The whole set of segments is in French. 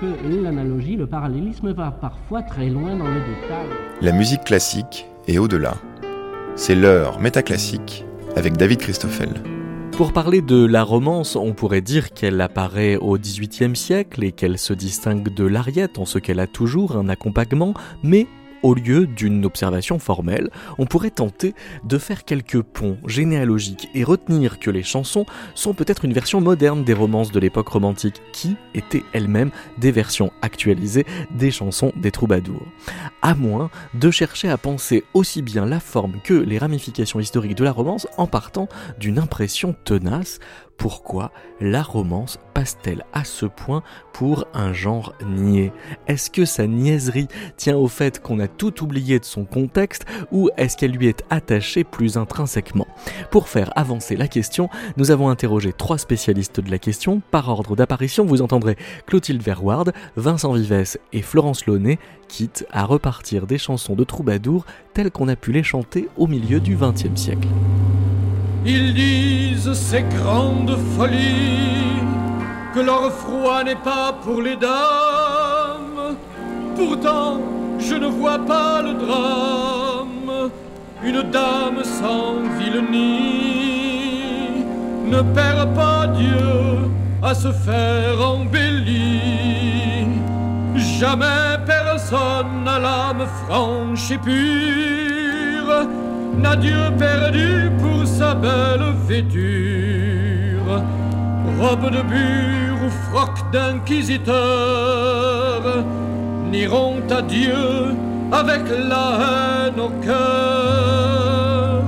que l'analogie, le parallélisme va parfois très loin dans le détail. La musique classique est au-delà. C'est l'heure métaclassique avec David Christoffel. Pour parler de la romance, on pourrait dire qu'elle apparaît au XVIIIe siècle et qu'elle se distingue de l'ariette en ce qu'elle a toujours un accompagnement, mais au lieu d'une observation formelle, on pourrait tenter de faire quelques ponts généalogiques et retenir que les chansons sont peut-être une version moderne des romances de l'époque romantique, qui étaient elles-mêmes des versions actualisées des chansons des troubadours. À moins de chercher à penser aussi bien la forme que les ramifications historiques de la romance en partant d'une impression tenace pourquoi la romance passe-t-elle à ce point pour un genre niais? Est-ce que sa niaiserie tient au fait qu'on a tout oublié de son contexte ou est-ce qu'elle lui est attachée plus intrinsèquement? Pour faire avancer la question, nous avons interrogé trois spécialistes de la question. Par ordre d'apparition, vous entendrez Clotilde Verward, Vincent Vives et Florence Launay, quitte à repartir des chansons de troubadour telles qu'on a pu les chanter au milieu du XXe siècle. Ils disent ces grandes folies que leur froid n'est pas pour les dames. Pourtant, je ne vois pas le drame. Une dame sans vilenie ne perd pas Dieu à se faire embellir. Jamais personne n'a l'âme franche et pure n'a Dieu perdu pour sa belle vêture, robe de bure ou froc d'inquisiteur, n'iront à Dieu avec la haine au cœur.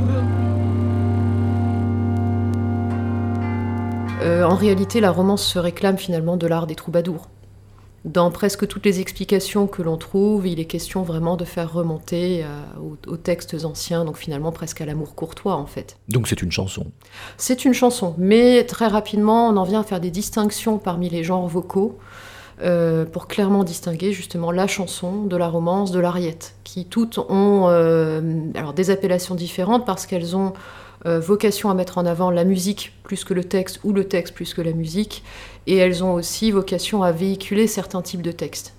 Euh, en réalité, la romance se réclame finalement de l'art des troubadours. Dans presque toutes les explications que l'on trouve, il est question vraiment de faire remonter euh, aux, textes anciens, donc finalement presque à l'amour courtois en fait. Donc c'est une chanson C'est une chanson, mais très rapidement on en vient à faire des distinctions parmi les genres vocaux euh, pour clairement distinguer justement la chanson de la romance, de l'ariette, qui toutes ont euh, alors des appellations différentes parce qu'elles ont vocation à mettre en avant la musique plus que le texte ou le texte plus que la musique et elles ont aussi vocation à véhiculer certains types de textes.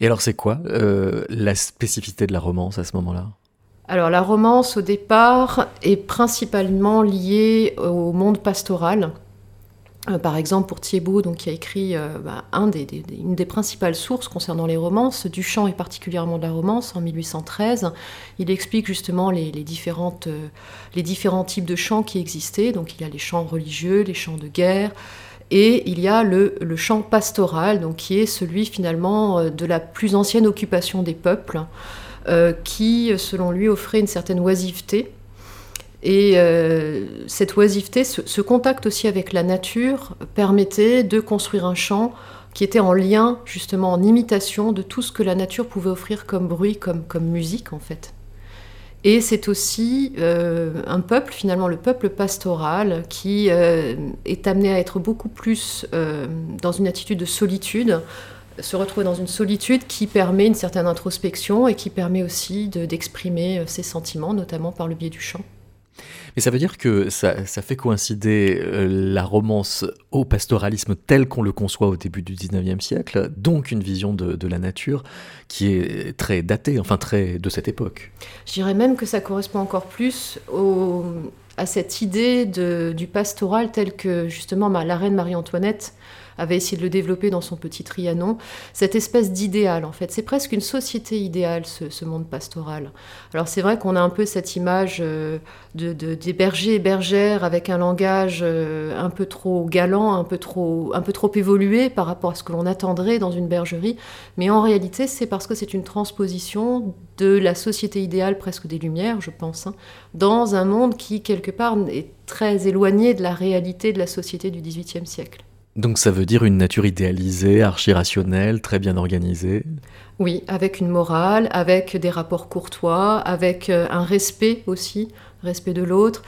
Et alors c'est quoi euh, la spécificité de la romance à ce moment-là? Alors la romance au départ est principalement liée au monde pastoral. Euh, par exemple pour Thiebaud, donc, qui a écrit euh, bah, un des, une des principales sources concernant les romances, du chant et particulièrement de la romance en 1813, il explique justement les, différentes, les différents types de chants qui existaient. Donc il y a les chants religieux, les chants de guerre, et il y a le, chant pastoral, donc qui est celui finalement euh, de la plus ancienne occupation des peuples, euh, qui, selon lui, offrait une certaine oisiveté. Et euh, cette oisiveté, ce, contact aussi avec la nature, permettait de construire un chant qui était en lien, justement, en imitation de tout ce que la nature pouvait offrir comme bruit, comme musique, en fait. Et c'est aussi euh, un peuple, finalement le peuple pastoral, qui euh, est amené à être beaucoup plus euh, dans une attitude de solitude, se retrouver dans une solitude qui permet une certaine introspection et qui permet aussi d'exprimer ses sentiments, notamment par le biais du chant. Mais ça veut dire que ça, fait coïncider euh, la romance au pastoralisme tel qu'on le conçoit au début du 19e siècle, donc une vision de, la nature qui est très datée, enfin très de cette époque. Je dirais même que ça correspond encore plus à cette idée du pastoral tel que justement la reine Marie-Antoinette avait essayé de le développer dans son petit Trianon, cette espèce d'idéal en fait. C'est presque une société idéale ce, monde pastoral. Alors c'est vrai qu'on a un peu cette image euh, de, des bergers et bergères avec un langage euh, un peu trop galant, un peu trop, un peu trop évolué par rapport à ce que l'on attendrait dans une bergerie, mais en réalité c'est parce que c'est une transposition de la société idéale presque des Lumières, je pense, hein, dans un monde qui quelque part est très éloigné de la réalité de la société du XVIIIe siècle. Donc ça veut dire une nature idéalisée, archi-rationnelle, très bien organisée Oui, avec une morale, avec des rapports courtois, avec euh, un respect aussi, respect de l'autre,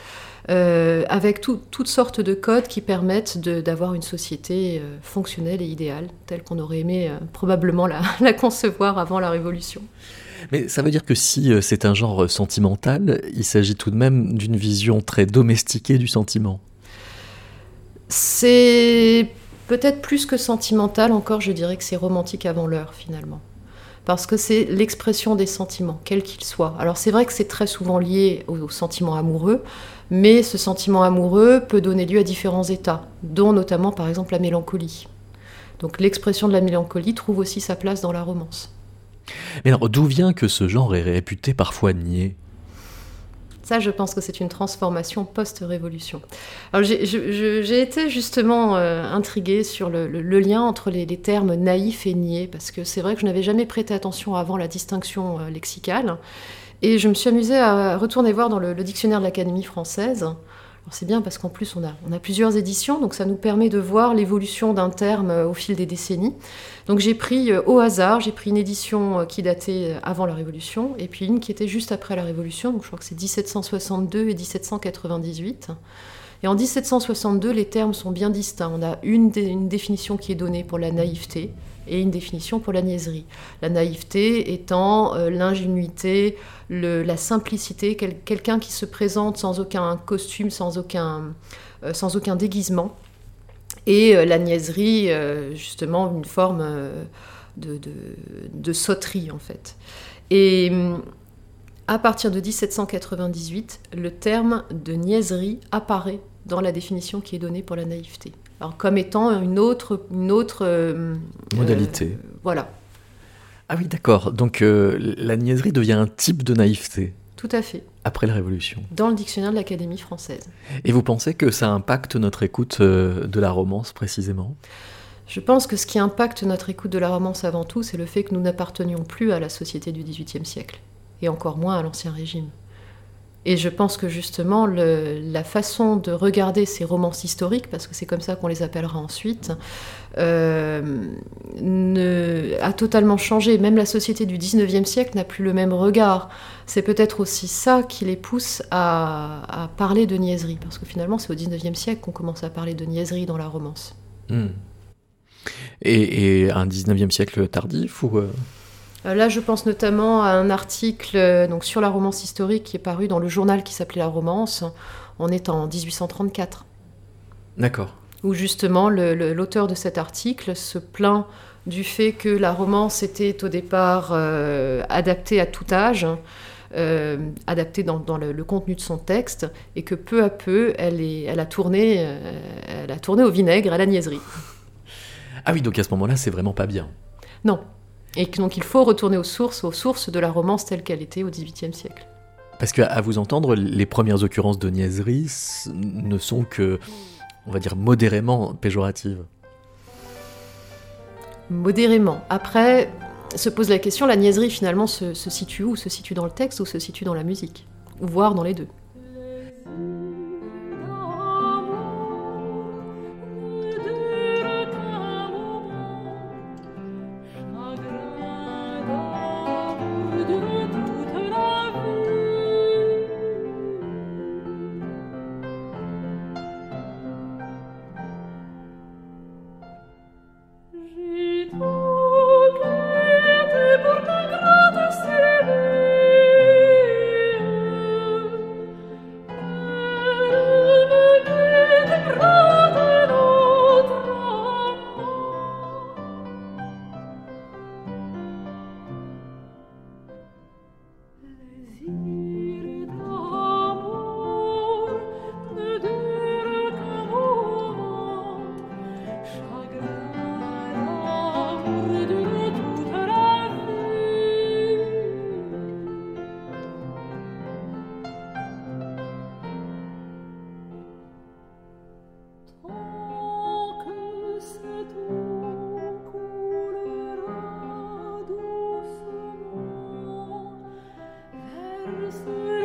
euh, avec toutes sortes de codes qui permettent d'avoir une société euh, fonctionnelle et idéale, telle qu'on aurait aimé probablement la, la, concevoir avant la Révolution. Mais ça veut dire que si c'est un genre sentimental, il s'agit tout de même d'une vision très domestiquée du sentiment c'est Peut-être plus que sentimental, encore je dirais que c'est romantique avant l'heure finalement. Parce que c'est l'expression des sentiments, quels qu'ils soient. Alors c'est vrai que c'est très souvent lié au, sentiment amoureux, mais ce sentiment amoureux peut donner lieu à différents états, dont notamment par exemple la mélancolie. Donc l'expression de la mélancolie trouve aussi sa place dans la romance. Mais alors d'où vient que ce genre est réputé parfois niais ça, je pense que c'est une transformation post-révolution. Alors, j'ai été justement euh, intriguée sur le, lien entre les, termes naïf et niais, parce que c'est vrai que je n'avais jamais prêté attention avant la distinction euh, lexicale. Et je me suis amusée à retourner voir dans le dictionnaire de l'Académie française c'est bien parce qu'en plus on a, plusieurs éditions, donc ça nous permet de voir l'évolution d'un terme euh, au fil des décennies. Donc j'ai pris euh, au hasard, j'ai pris une édition euh, qui datait avant la Révolution, et puis une qui était juste après la Révolution, donc je crois que c'est 1762 et 1798. Et en 1762, les termes sont bien distincts. On a une définition qui est donnée pour la naïveté, et une définition pour la niaiserie. La naïveté étant euh, l'ingénuité, la simplicité, quelqu'un qui se présente sans aucun costume, sans aucun, euh, sans aucun déguisement. Et euh, la niaiserie, justement, une forme de, de, sauterie, en fait. Et à partir de 1798, le terme de niaiserie apparaît dans la définition qui est donnée pour la naïveté comme étant une autre, une autre euh, modalité. Euh, voilà. Ah oui, d'accord. Donc euh, la niaiserie devient un type de naïveté. Tout à fait. Après la Révolution. Dans le dictionnaire de l'Académie française. Et vous pensez que ça impacte notre écoute de la romance précisément? Je pense que ce qui impacte notre écoute de la romance avant tout, c'est le fait que nous n'appartenions plus à la société du XVIIIe siècle, et encore moins à l'Ancien Régime. Et je pense que justement, la façon de regarder ces romances historiques, parce que c'est comme ça qu'on les appellera ensuite, euh, a totalement changé. Même la société du 19e siècle n'a plus le même regard. C'est peut-être aussi ça qui les pousse à, parler de niaiserie, parce que finalement, c'est au 19e siècle qu'on commence à parler de niaiserie dans la romance. Hmm. Et, un 19e siècle tardif ou euh, là, je pense notamment à un article euh, donc, sur la romance historique qui est paru dans le journal qui s'appelait La Romance. On est en 1834. D'accord. Où justement, l'auteur de cet article se plaint du fait que la romance était au départ euh, adaptée à tout âge. adaptée dans, le, contenu de son texte et que peu à peu elle, est, elle, a, tourné, elle a tourné au vinaigre, à la niaiserie. Ah oui, donc à ce moment-là, c'est vraiment pas bien. Non, et donc il faut retourner aux sources, aux sources de la romance telle qu'elle était au XVIIIe siècle. Parce qu'à vous entendre, les premières occurrences de niaiserie ne sont que, on va dire, modérément péjoratives. Modérément. Après, se pose la question, la niaiserie finalement se, se situe où? Se situe dans le texte ou se situe dans la musique? Ou voire dans les deux? through.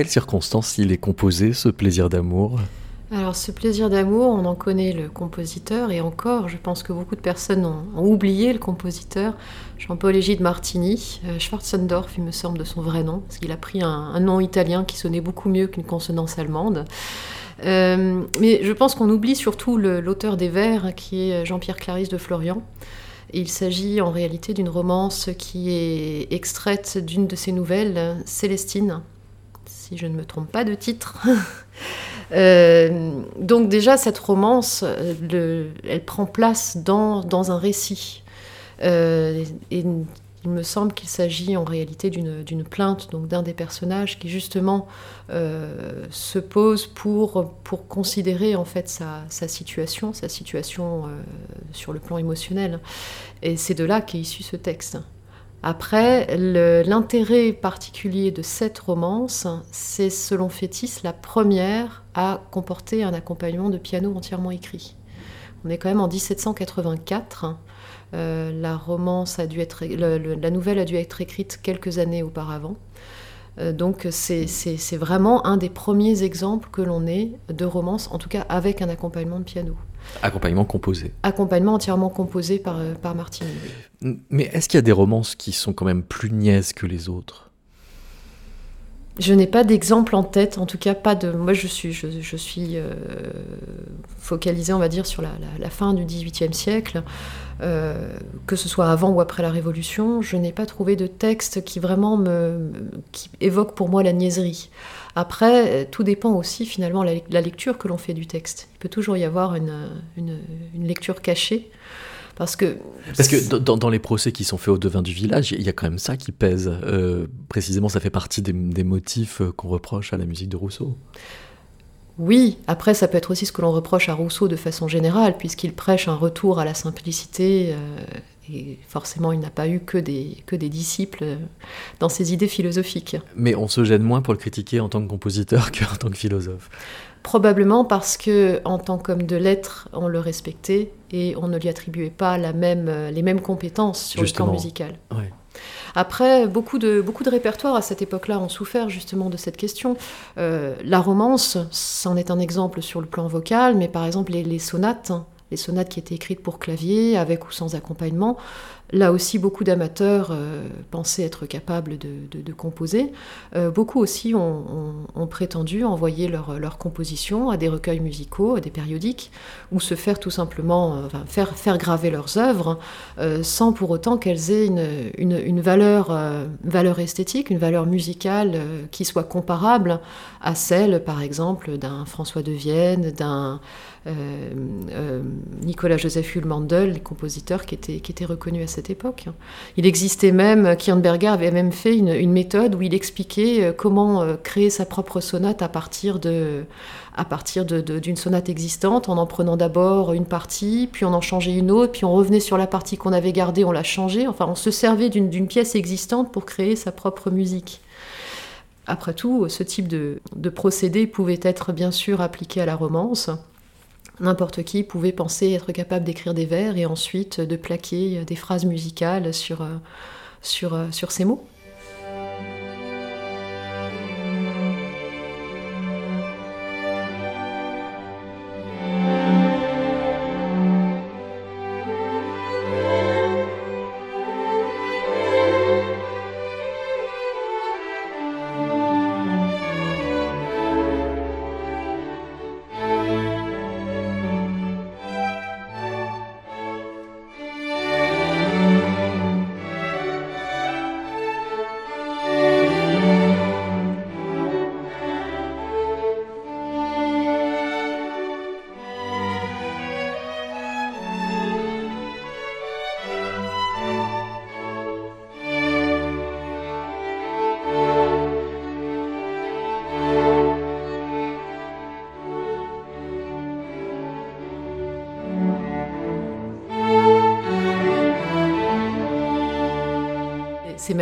Quelles circonstances il est composé, ce plaisir d'amour? Alors ce plaisir d'amour, on en connaît le compositeur et encore, je pense que beaucoup de personnes ont, oublié le compositeur, Jean-Paul Égide Martini, euh, Schwarzendorf il me semble de son vrai nom, parce qu'il a pris un, nom italien qui sonnait beaucoup mieux qu'une consonance allemande. Euh, mais je pense qu'on oublie surtout l'auteur des vers, qui est Jean-Pierre Clarisse de Florian. il s'agit en réalité d'une romance qui est extraite d'une de ses nouvelles, Célestine, si je ne me trompe pas de titre. Euh, donc déjà, cette romance, elle prend place dans, un récit. Euh, et il me semble qu'il s'agit en réalité d'une plainte donc d'un des personnages qui justement euh, se pose pour, pour considérer en fait sa, situation, sa situation sur le plan émotionnel. Et c'est de là qu'est issu ce texte. Après, l'intérêt particulier de cette romance, c'est selon Fétis la première à comporter un accompagnement de piano entièrement écrit. On est quand même en 1784. Euh, la nouvelle a dû être écrite quelques années auparavant. Euh, donc c'est vraiment un des premiers exemples que l'on ait de romance, en tout cas avec un accompagnement de piano. Accompagnement composé. Accompagnement entièrement composé par, euh, par Martine. Mais est-ce qu'il y a des romances qui sont quand même plus niaises que les autres? Je n'ai pas d'exemple en tête, en tout cas pas de. Moi, je suis, je, suis euh, focalisée, on va dire, sur la, fin du XVIIIe siècle, euh, que ce soit avant ou après la Révolution. Je n'ai pas trouvé de texte qui vraiment me, qui évoque pour moi la niaiserie. Après, tout dépend aussi finalement de la, lecture que l'on fait du texte. Il peut toujours y avoir une, une, lecture cachée. Parce que, Parce que dans, les procès qui sont faits aux devins du village, il y a quand même ça qui pèse. Euh, précisément, ça fait partie des, des motifs qu'on reproche à la musique de Rousseau. Oui, après ça peut être aussi ce que l'on reproche à Rousseau de façon générale, puisqu'il prêche un retour à la simplicité, euh, et forcément il n'a pas eu que des, que des disciples dans ses idées philosophiques. Mais on se gêne moins pour le critiquer en tant que compositeur qu'en tant que philosophe. Probablement parce que en tant qu'homme de lettres, on le respectait et on ne lui attribuait pas la même, les mêmes compétences sur le plan musical. Après, beaucoup de, beaucoup de répertoires à cette époque-là ont souffert justement de cette question. Euh, la romance, c'en est un exemple sur le plan vocal, mais par exemple les, les sonates, les sonates qui étaient écrites pour clavier, avec ou sans accompagnement, Là aussi, beaucoup d'amateurs euh, pensaient être capables de, composer. Euh, beaucoup aussi ont, prétendu envoyer leur, leur, composition à des recueils musicaux, à des périodiques, ou se faire tout simplement euh, faire, graver leurs œuvres, sans pour autant qu'elles aient une, valeur, esthétique, une valeur musicale qui soit comparable à celle, par exemple, d'un François de Vienne, d'un Nicolas Joseph Hulmandel, les compositeurs qui étaient, qui reconnus à cette époque. Il existait même, Kirnberger avait même fait une, méthode où il expliquait euh, comment euh, créer sa propre sonate à partir de à partir d'une sonate existante, en en prenant d'abord une partie, puis on en changeait une autre, puis on revenait sur la partie qu'on avait gardée, on la changeait. Enfin, on se servait d'une pièce existante pour créer sa propre musique. Après tout, ce type de, de procédé pouvait être bien sûr appliqué à la romance. N'importe qui pouvait penser être capable d'écrire des vers et ensuite de plaquer des phrases musicales sur, euh, sur, euh, sur ces mots.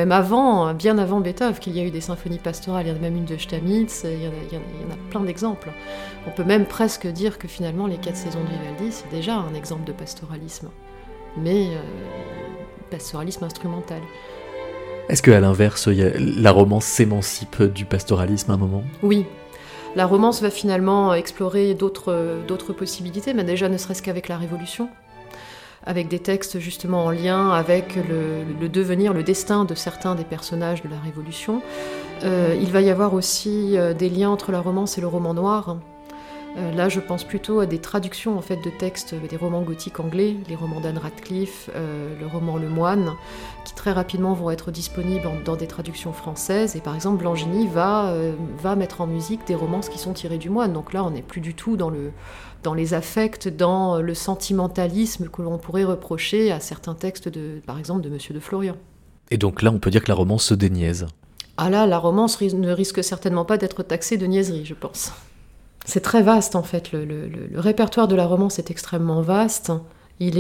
Même avant, bien avant Beethoven, qu'il y a eu des symphonies pastorales. Il y en a même une de Stamitz, il y en a, il y en a plein d'exemples. On peut même presque dire que finalement, les quatre saisons de Vivaldi, c'est déjà un exemple de pastoralisme. Mais euh, pastoralisme instrumental. Est-ce qu'à l'inverse, la romance s'émancipe du pastoralisme à un moment? Oui, la romance va finalement explorer d'autres possibilités, mais déjà ne serait-ce qu'avec la Révolution, avec des textes justement en lien avec le, devenir, le destin de certains des personnages de la Révolution. Euh, il va y avoir aussi euh, des liens entre la romance et le roman noir. Euh, là, je pense plutôt à des traductions en fait de textes des romans gothiques anglais, les romans d'Anne Radcliffe, le roman Le Moine, qui très rapidement vont être disponibles dans des traductions françaises. Et par exemple, Blangini va, va mettre en musique des romances qui sont tirées du Moine. Donc là, on n'est plus du tout dans, le, dans les affects, dans le sentimentalisme que l'on pourrait reprocher à certains textes, de, par exemple, de Monsieur de Florian. Et donc là, on peut dire que la romance se déniaise. Ah là, la romance ne risque certainement pas d'être taxée de niaiserie, je pense. C'est très vaste en fait. Le, répertoire de la romance est extrêmement vaste. Il,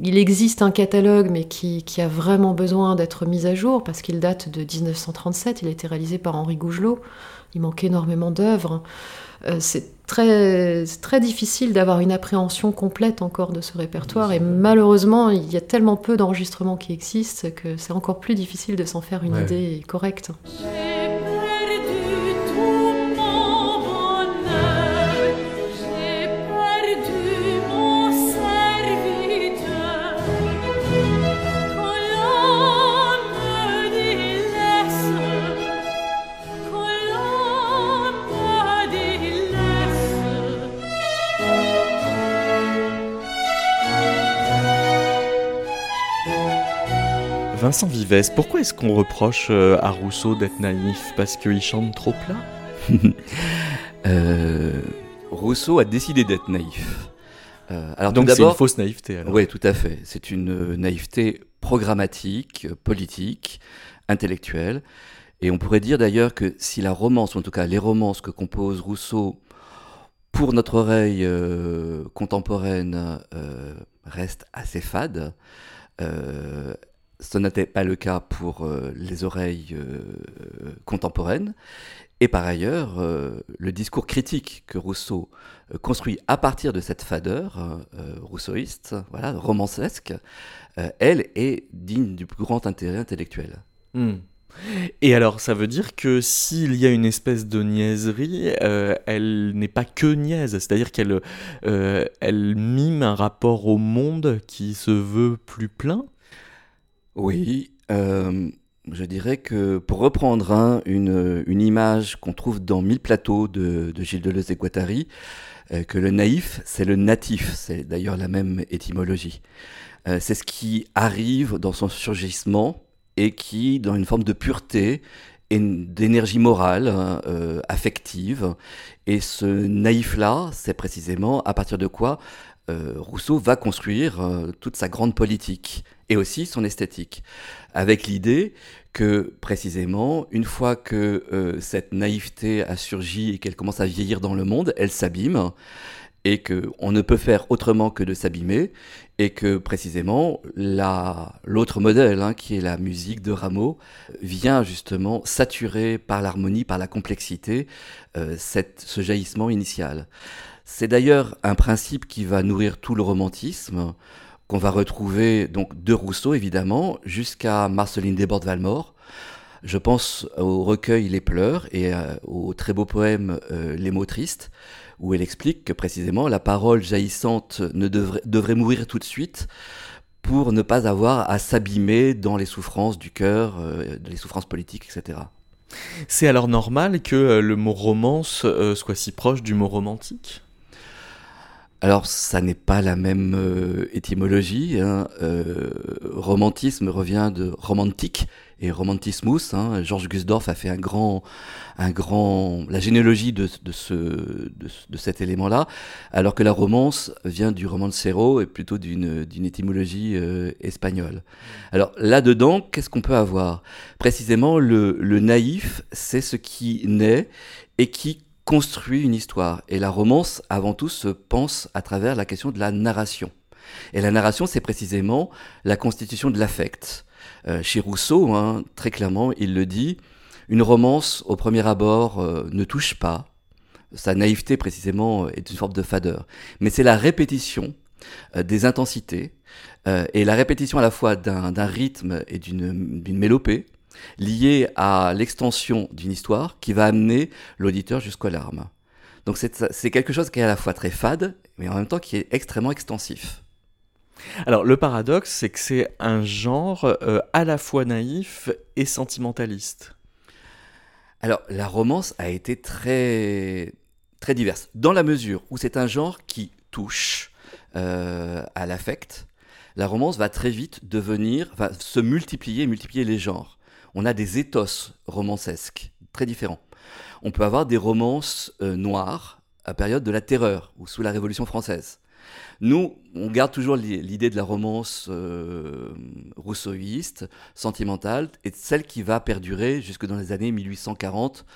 existe un catalogue, mais qui, a vraiment besoin d'être mis à jour parce qu'il date de 1937. Il a été réalisé par Henri Gougelot. Il manque énormément d'œuvres. Euh, c'est très, très difficile d'avoir une appréhension complète encore de ce répertoire. Et malheureusement, il y a tellement peu d'enregistrements qui existent que c'est encore plus difficile de s'en faire une idée correcte. Vincent Vives, pourquoi est-ce qu'on reproche euh, à Rousseau d'être naïf? Parce qu'il chante trop plat? Euh, Rousseau a décidé d'être naïf. Euh, alors Donc c'est une fausse naïveté Oui, tout à fait. C'est une naïveté programmatique, politique, intellectuelle. Et on pourrait dire d'ailleurs que si la romance, ou en tout cas les romances que compose Rousseau pour notre oreille contemporaine restent assez fades, ce n'était pas le cas pour euh, les oreilles euh, contemporaines. Et par ailleurs, euh, le discours critique que Rousseau construit à partir de cette fadeur rousseauiste, voilà, romancesque, elle est digne du plus grand intérêt intellectuel. Hmm. Et alors, ça veut dire que s'il y a une espèce de niaiserie, elle n'est pas que niaise, c'est-à-dire qu'elle elle mime un rapport au monde qui se veut plus plein oui, euh, je dirais que pour reprendre hein, une, image qu'on trouve dans Mille plateaux de, Gilles Deleuze et Guattari, euh, que le naïf, c'est le natif, c'est d'ailleurs la même étymologie. Euh, c'est ce qui arrive dans son surgissement et qui, dans une forme de pureté et d'énergie morale, hein, affective. Et ce naïf-là, c'est précisément à partir de quoi Rousseau va construire toute sa grande politique et aussi son esthétique, avec l'idée que précisément, une fois que euh, cette naïveté a surgi et qu'elle commence à vieillir dans le monde, elle s'abîme et qu'on ne peut faire autrement que de s'abîmer, et que précisément l'autre modèle, hein, qui est la musique de Rameau, vient justement saturer par l'harmonie, par la complexité, euh, cette, ce jaillissement initial. C'est d'ailleurs un principe qui va nourrir tout le romantisme qu'on va retrouver donc de Rousseau évidemment jusqu'à Marceline Desbordes-Valmore. Je pense au recueil Les Pleurs et euh, au très beau poème euh, Les mots tristes, où elle explique que précisément la parole jaillissante ne devrait, devrait mourir tout de suite pour ne pas avoir à s'abîmer dans les souffrances du cœur, euh, les souffrances politiques, etc. C'est alors normal que le mot romance soit si proche du mot romantique? Alors, ça n'est pas la même euh, étymologie. Hein. Euh, romantisme revient de romantique et romantismus. Hein. Georges Gusdorf a fait un grand, un grand, la généalogie de, de, ce, de, cet élément-là, alors que la romance vient du romancero et plutôt d'une, d'une étymologie euh, espagnole. Alors là-dedans, qu'est-ce qu'on peut avoir? Précisément, le, le naïf, c'est ce qui naît et qui construit une histoire. Et la romance, avant tout, se pense à travers la question de la narration. Et la narration, c'est précisément la constitution de l'affect. Euh, chez Rousseau, hein, très clairement, il le dit, une romance au premier abord euh, ne touche pas. Sa naïveté précisément est une forme de fadeur. Mais c'est la répétition des intensités et la répétition à la fois d'un rythme et d'une mélopée liée à l'extension d'une histoire qui va amener l'auditeur jusqu'aux larmes. Donc c'est quelque chose qui est à la fois très fade, mais en même temps qui est extrêmement extensif. Alors le paradoxe, c'est que c'est un genre euh, à la fois naïf et sentimentaliste. Alors la romance a été très très diverse, dans la mesure où c'est un genre qui touche euh, à l'affect. La romance va très vite devenir, va se multiplier, multiplier les genres. On a des éthos romancesques très différents. On peut avoir des romances euh, noires à période de la terreur ou sous la Révolution française. Nous, on garde toujours l'idée de la romance euh, rousseauiste, sentimentale, et celle qui va perdurer jusque dans les années 1840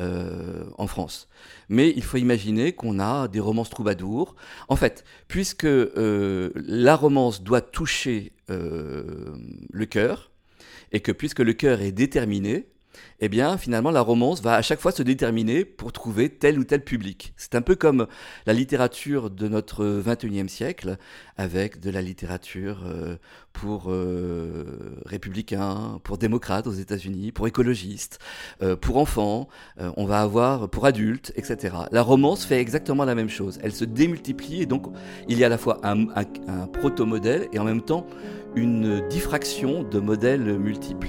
euh, en France. Mais il faut imaginer qu'on a des romances troubadours. En fait, puisque la romance doit toucher le cœur, et que puisque le cœur est déterminé, eh bien, finalement, la romance va à chaque fois se déterminer pour trouver tel ou tel public. C'est un peu comme la littérature de notre 21e siècle, avec de la littérature euh, pour euh, républicains, pour démocrates aux États-Unis, pour écologistes, euh, pour enfants, on va avoir pour adultes, etc. La romance fait exactement la même chose. Elle se démultiplie et donc il y a à la fois un, un proto-modèle et en même temps une diffraction de modèles multiples.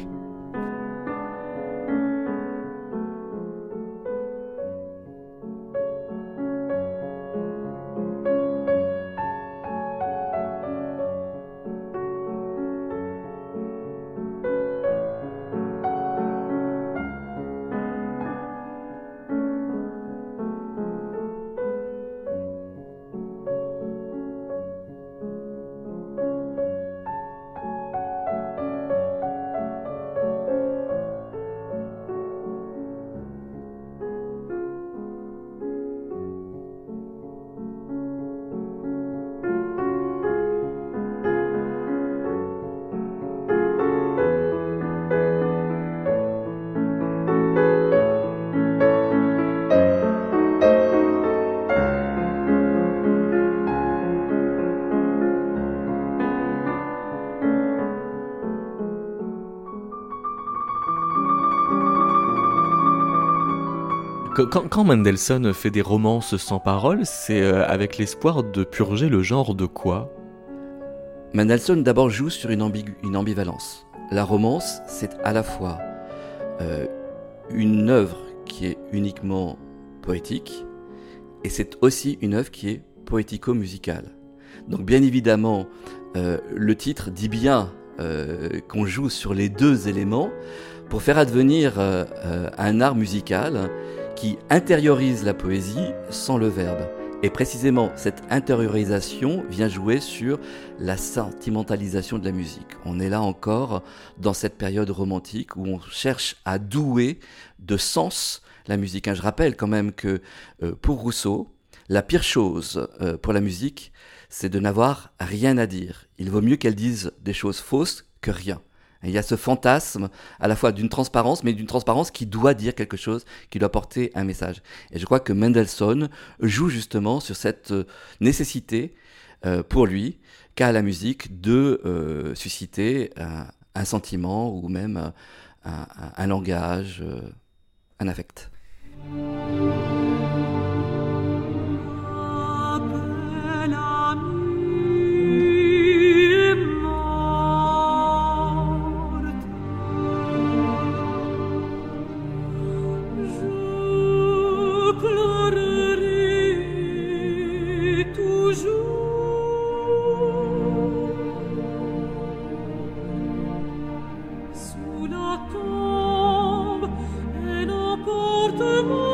Quand, Mendelssohn fait des romances sans parole, c'est euh, avec l'espoir de purger le genre de quoi? Mendelssohn d'abord joue sur une, ambivalence. La romance, c'est à la fois euh, une œuvre qui est uniquement poétique, et c'est aussi une œuvre qui est poético-musicale. Donc bien évidemment, euh, le titre dit bien qu'on joue sur les deux éléments pour faire advenir un art musical qui intériorise la poésie sans le verbe. Et précisément, cette intériorisation vient jouer sur la sentimentalisation de la musique. On est là encore dans cette période romantique où on cherche à douer de sens la musique. Hein, je rappelle quand même que euh, pour Rousseau, la pire chose euh, pour la musique, c'est de n'avoir rien à dire. Il vaut mieux qu'elle dise des choses fausses que rien il y a ce fantasme à la fois d'une transparence, mais d'une transparence qui doit dire quelque chose, qui doit porter un message. Et je crois que Mendelssohn joue justement sur cette euh, nécessité euh, pour lui, qu'a la musique, de euh, susciter un, sentiment ou même un langage, un affect. porte moi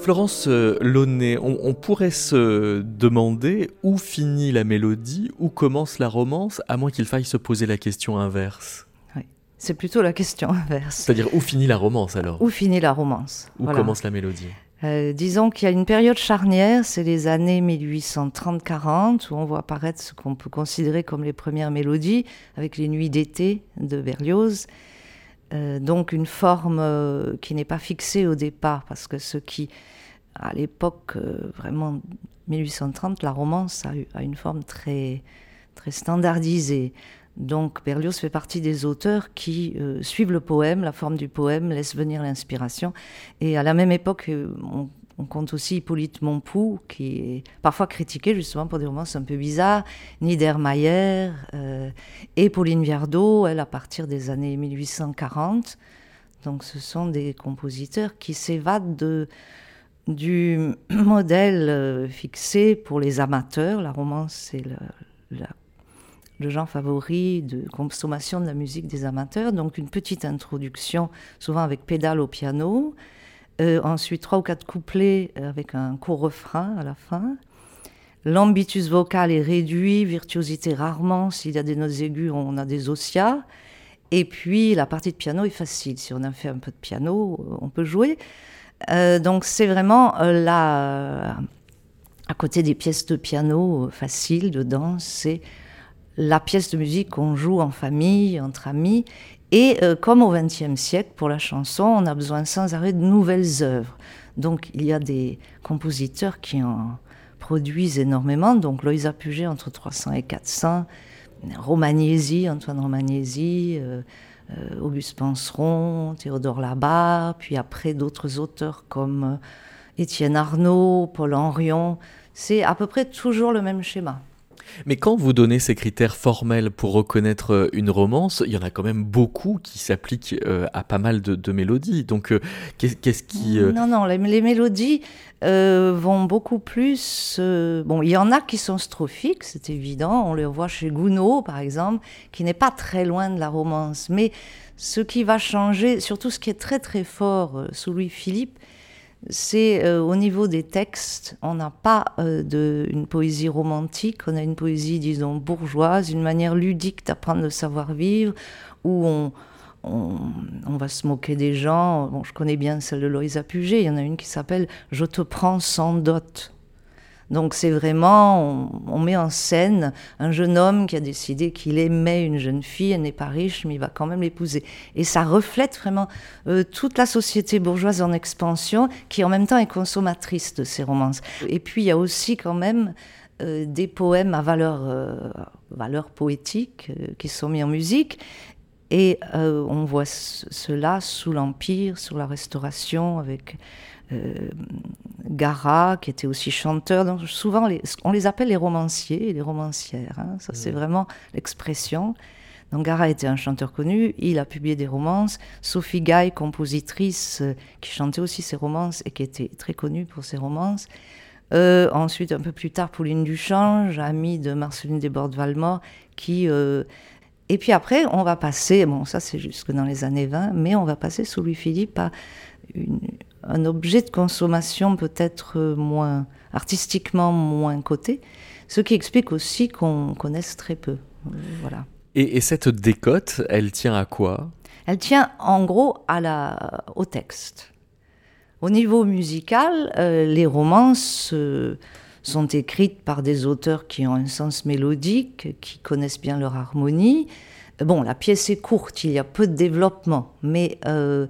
Florence euh, Launay, on, pourrait se demander où finit la mélodie, où commence la romance, à moins qu'il faille se poser la question inverse. Oui, c'est plutôt la question inverse. C'est-à-dire où finit la romance alors? Où finit la romance Où commence la mélodie? Euh, disons qu'il y a une période charnière, c'est les années 1830-40, où on voit apparaître ce qu'on peut considérer comme les premières mélodies, avec les nuits d'été de Berlioz. Euh, donc une forme euh, qui n'est pas fixée au départ, parce que ce qui, à l'époque, vraiment 1830, la romance a, eu, une forme très, très standardisée. Donc Berlioz fait partie des auteurs qui euh, suivent le poème, la forme du poème, laissent venir l'inspiration. Et à la même époque, euh, on, compte aussi Hippolyte Montpoux, qui est parfois critiqué justement pour des romances un peu bizarres, Niedermayer euh, et Pauline Viardot, elle, à partir des années 1840. Donc ce sont des compositeurs qui s'évadent de, du modèle fixé pour les amateurs. La romance, c'est le genre favori de consommation de la musique des amateurs. Donc une petite introduction, souvent avec pédale au piano. Euh, ensuite, trois ou quatre couplets avec un court refrain à la fin. L'ambitus vocal est réduit, virtuosité rarement. S'il y a des notes aiguës, on a des osias. Et puis la partie de piano est facile. Si on a fait un peu de piano, on peut jouer. Euh, donc c'est vraiment euh, là, à côté des pièces de piano faciles de danse, c'est la pièce de musique qu'on joue en famille, entre amis. Et euh, comme au XXe siècle, pour la chanson, on a besoin sans arrêt de nouvelles œuvres. Donc il y a des compositeurs qui en produisent énormément. Donc Loïsa Puget entre 300 et 400, Romagnesi, Antoine Romagnesi, euh, euh, Auguste Penseron, Théodore Labarre, puis après d'autres auteurs comme Étienne Arnaud, Paul Henrion. C'est à peu près toujours le même schéma. Mais quand vous donnez ces critères formels pour reconnaître euh, une romance, il y en a quand même beaucoup qui s'appliquent euh, à pas mal de, mélodies. Donc, euh, qu'est-ce qui... Non, non, les, mélodies vont beaucoup plus... bon, il y en a qui sont strophiques, c'est évident. On les voit chez Gounod, par exemple, qui n'est pas très loin de la romance. Mais ce qui va changer, surtout ce qui est très très fort sous Louis-Philippe, c'est euh, au niveau des textes, on n'a pas euh, une poésie romantique, on a une poésie, disons, bourgeoise, une manière ludique d'apprendre le savoir-vivre, où on, on, va se moquer des gens. Bon, je connais bien celle de Loïsa Puget, il y en a une qui s'appelle Je te prends sans dot. Donc c'est vraiment, on, met en scène un jeune homme qui a décidé qu'il aimait une jeune fille, elle n'est pas riche, mais il va quand même l'épouser. Et ça reflète vraiment euh, toute la société bourgeoise en expansion, qui en même temps est consommatrice de ces romances. Et puis il y a aussi quand même euh, des poèmes à valeur, euh, valeur poétique qui sont mis en musique. Et on voit cela sous l'Empire, sous la Restauration, avec Gara, qui était aussi chanteur. Donc souvent, on les appelle les romanciers et les romancières. Hein. Ça, c'est vraiment l'expression. Donc Gara était un chanteur connu, il a publié des romances. Sophie Gaille, compositrice, euh, qui chantait aussi ses romances et qui était très connue pour ses romances. Euh, ensuite, un peu plus tard, Pauline Duchange, amie de Marceline Desbordes-Valmort, qui... et puis après, on va passer, bon ça c'est jusque dans les années 20, mais on va passer sous Louis-Philippe à une, un objet de consommation peut-être moins artistiquement moins coté, ce qui explique aussi qu'on connaisse très peu. Voilà. Et, cette décote, elle tient à quoi? Elle tient en gros à la, au texte. Au niveau musical, euh, les romances euh, sont écrites par des auteurs qui ont un sens mélodique, qui connaissent bien leur harmonie. Bon, la pièce est courte, il y a peu de développement, mais euh,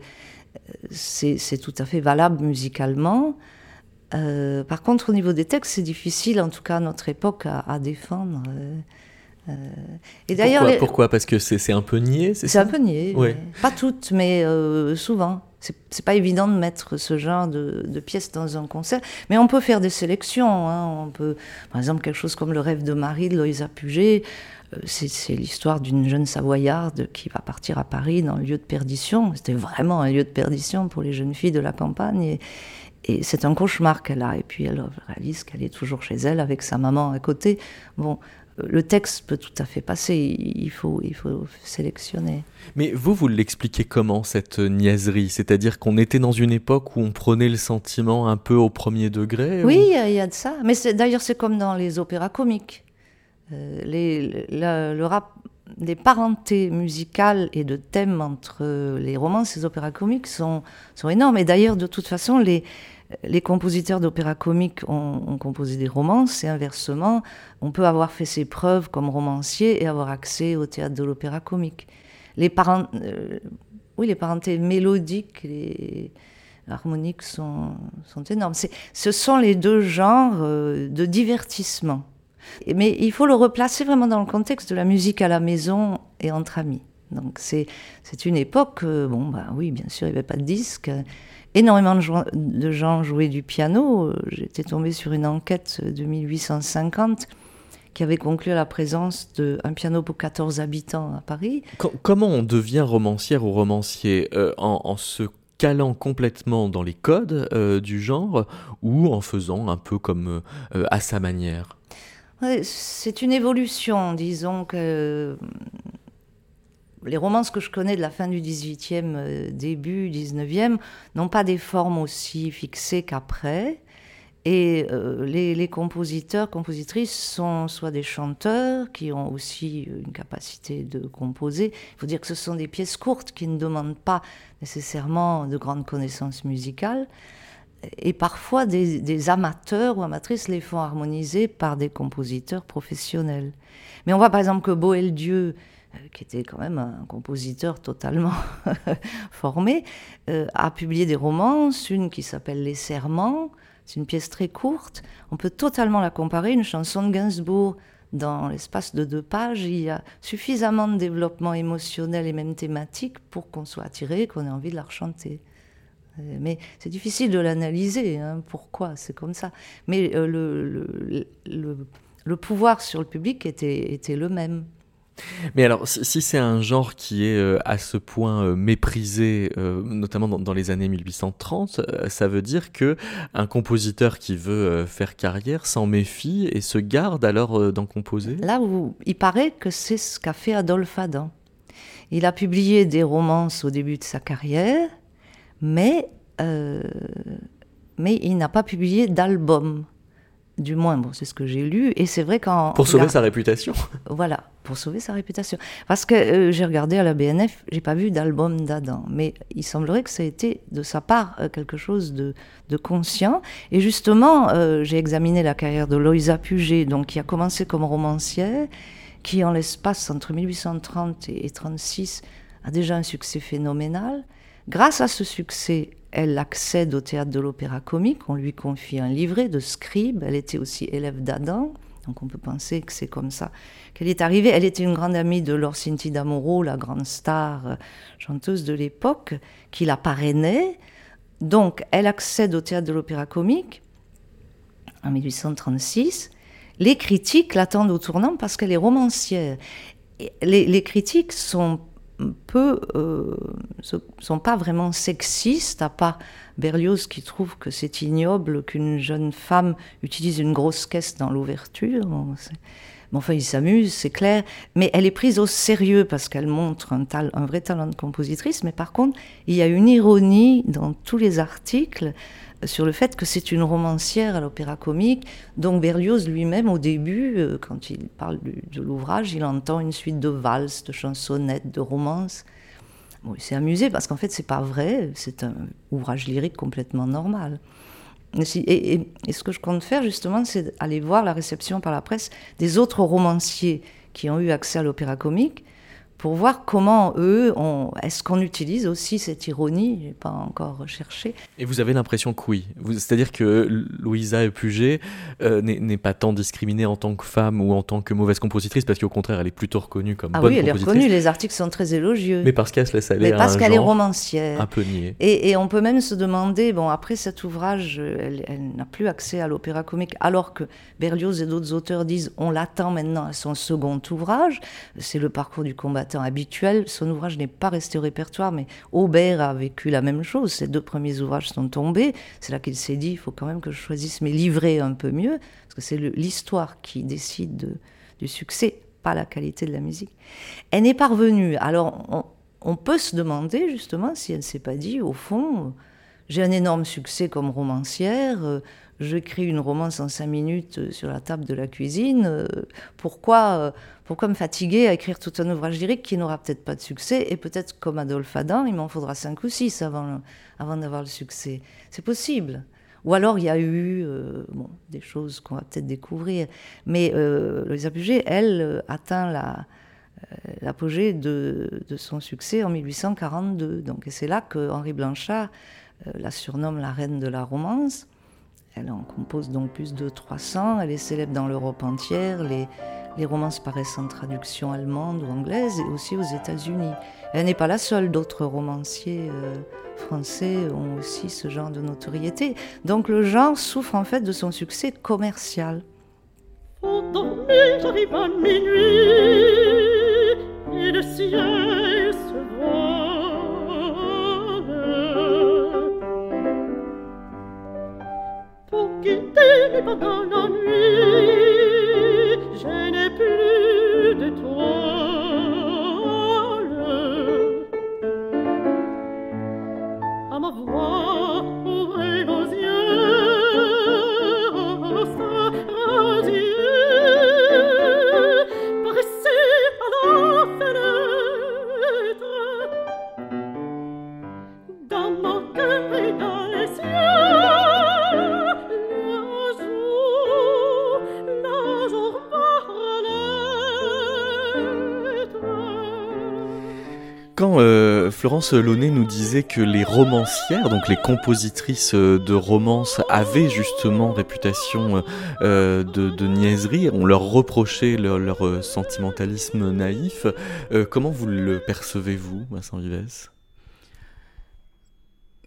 c'est tout à fait valable musicalement. Euh, par contre, au niveau des textes, c'est difficile, en tout cas à notre époque, à, défendre. Euh, euh, et d'ailleurs, pourquoi, pourquoi, Parce que c'est un peu niais, c'est un peu niais. Pas toutes, mais souvent. C'est pas évident de mettre ce genre de, pièces dans un concert, mais on peut faire des sélections. Hein. On peut, par exemple, quelque chose comme Le rêve de Marie de Loïsa Puget. C'est l'histoire d'une jeune Savoyarde qui va partir à Paris dans le lieu de perdition. C'était vraiment un lieu de perdition pour les jeunes filles de la campagne. Et, c'est un cauchemar qu'elle a. Et puis elle réalise qu'elle est toujours chez elle avec sa maman à côté. Bon, le texte peut tout à fait passer, il faut, il faut sélectionner. Mais vous, vous l'expliquez comment, cette niaiserie? C'est-à-dire qu'on était dans une époque où on prenait le sentiment un peu au premier degré Oui, il y, a de ça. Mais d'ailleurs, c'est comme dans les opéras comiques. Euh, les, les parentés musicales et de thèmes entre les romances et les opéras comiques sont, sont énormes. Et d'ailleurs, de toute façon, les, les compositeurs d'opéra comique ont, composé des romances et inversement, on peut avoir fait ses preuves comme romancier et avoir accès au théâtre de l'opéra comique. Les parents, euh, oui, les parentés mélodiques et harmoniques sont, sont énormes. Ce sont les deux genres euh, de divertissement. Mais il faut le replacer vraiment dans le contexte de la musique à la maison et entre amis. Donc c'est une époque, bon bah oui, bien sûr, il n'y avait pas de disque énormément de, gens jouaient du piano. J'étais tombée sur une enquête de 1850 qui avait conclu à la présence d'un piano pour 14 habitants à Paris. comment on devient romancière ou romancier euh, en, se calant complètement dans les codes euh, du genre ou en faisant un peu comme euh, à sa manière? C'est une évolution, disons que les romances que je connais de la fin du 18e, euh, début 19e, n'ont pas des formes aussi fixées qu'après. Et euh, les, compositeurs, compositrices sont soit des chanteurs qui ont aussi une capacité de composer. Il faut dire que ce sont des pièces courtes qui ne demandent pas nécessairement de grandes connaissances musicales. Et parfois, des, amateurs ou amatrices les font harmoniser par des compositeurs professionnels. Mais on voit par exemple que Boël-Dieu, euh, qui était quand même un compositeur totalement formé, euh, a publié des romances, une qui s'appelle Les Serments, c'est une pièce très courte, on peut totalement la comparer, une chanson de Gainsbourg, dans l'espace de deux pages, il y a suffisamment de développement émotionnel et même thématique pour qu'on soit attiré, qu'on ait envie de la rechanter. Euh, mais c'est difficile de l'analyser, hein, pourquoi c'est comme ça. Mais le, le, le, le, pouvoir sur le public était, était le même. Mais alors, si, c'est un genre qui est euh, à ce point euh, méprisé, euh, notamment dans, les années 1830, ça veut dire que un compositeur qui veut faire carrière s'en méfie et se garde alors d'en composer? Là où il paraît que c'est ce qu'a fait Adolphe Adam. Il a publié des romances au début de sa carrière, mais, mais il n'a pas publié d'album. Du moins, bon, c'est ce que j'ai lu. Et c'est vrai qu'en. Pour sauver sa réputation. Voilà, pour sauver sa réputation. Parce que euh, j'ai regardé à la BNF, j'ai pas vu d'album d'Adam. Mais il semblerait que ça a été de sa part euh, quelque chose de, de conscient. Et justement, euh, j'ai examiné la carrière de Loïsa Puget, donc qui a commencé comme romancière, qui en l'espace entre 1830 et 1836 a déjà un succès phénoménal. Grâce à ce succès, elle accède au théâtre de l'opéra comique, on lui confie un livret de scribe, elle était aussi élève d'Adam, donc on peut penser que c'est comme ça qu'elle est arrivée. Elle était une grande amie de Laure Cinti d'Amoro, la grande star euh, chanteuse de l'époque, qui la parrainait. Donc elle accède au théâtre de l'opéra comique en 1836. Les critiques l'attendent au tournant parce qu'elle est romancière. Les, les critiques sont peu, euh, sont pas vraiment sexistes, à part Berlioz qui trouve que c'est ignoble qu'une jeune femme utilise une grosse caisse dans l'ouverture. Enfin, il s'amuse, c'est clair, mais elle est prise au sérieux parce qu'elle montre un, un vrai talent de compositrice, mais par contre, il y a une ironie dans tous les articles sur le fait que c'est une romancière à l'opéra comique. Donc Berlioz lui-même, au début, euh, quand il parle de l'ouvrage, il entend une suite de valses, de chansonnettes, de romances. Bon, il s'est amusé parce qu'en fait, c'est pas vrai. C'est un ouvrage lyrique complètement normal. Et, ce que je compte faire justement, c'est aller voir la réception par la presse des autres romanciers qui ont eu accès à l'opéra comique pour voir comment eux, est-ce qu'on utilise aussi cette ironie J'ai pas encore recherché. Et vous avez l'impression que oui. C'est-à-dire que Louisa Puget euh, n'est pas tant discriminée en tant que femme ou en tant que mauvaise compositrice, parce qu'au contraire, elle est plutôt reconnue comme ah bonne oui, elle est reconnue. Les articles sont très élogieux. Mais parce qu'elle se laisse aller Mais parce qu'elle est romancière. Un peu niais. Et, et, on peut même se demander, bon, après cet ouvrage, elle, elle n'a plus accès à l'opéra comique, alors que Berlioz et d'autres auteurs disent on l'attend maintenant à son second ouvrage. C'est le parcours du combattant habituel. Son ouvrage n'est pas resté au répertoire, mais Aubert a vécu la même chose. Ses deux premiers ouvrages sont tombés. C'est là qu'il s'est dit, il faut quand même que je choisisse mes livrets un peu mieux, parce que c'est l'histoire qui décide du succès, pas la qualité de la musique. Elle n'est pas revenue. Alors, on, peut se demander justement si elle ne s'est pas dit, au fond, j'ai un énorme succès comme romancière, euh, j'écris une romance en cinq minutes euh, sur la table de la cuisine, euh, pourquoi, pourquoi me fatiguer à écrire tout un ouvrage lyrique qui n'aura peut-être pas de succès Et peut-être comme Adolphe Adam, il m'en faudra cinq ou six avant, d'avoir le succès. C'est possible. Ou alors il y a eu des choses qu'on va peut-être découvrir. Mais euh, Louisa Puget, elle, atteint la, l'apogée de, son succès en 1842. Donc, c'est là que Henri Blanchard euh, la surnomme la reine de la romance. Elle en compose donc plus de 300. Elle est célèbre dans l'Europe entière. Les, les romances paraissent en traduction allemande ou anglaise et aussi aux États-Unis. Elle n'est pas la seule. D'autres romanciers euh, français ont aussi ce genre de notoriété. Donc le genre souffre en fait de son succès commercial. j'arrive à minuit et le ciel quitter pendant la nuit, je n'ai plus Florence Launay nous disait que les romancières, donc les compositrices euh, de romances, avaient justement réputation euh, de, niaiserie, on leur reprochait leur, sentimentalisme naïf, comment vous le percevez-vous, Vincent Vives?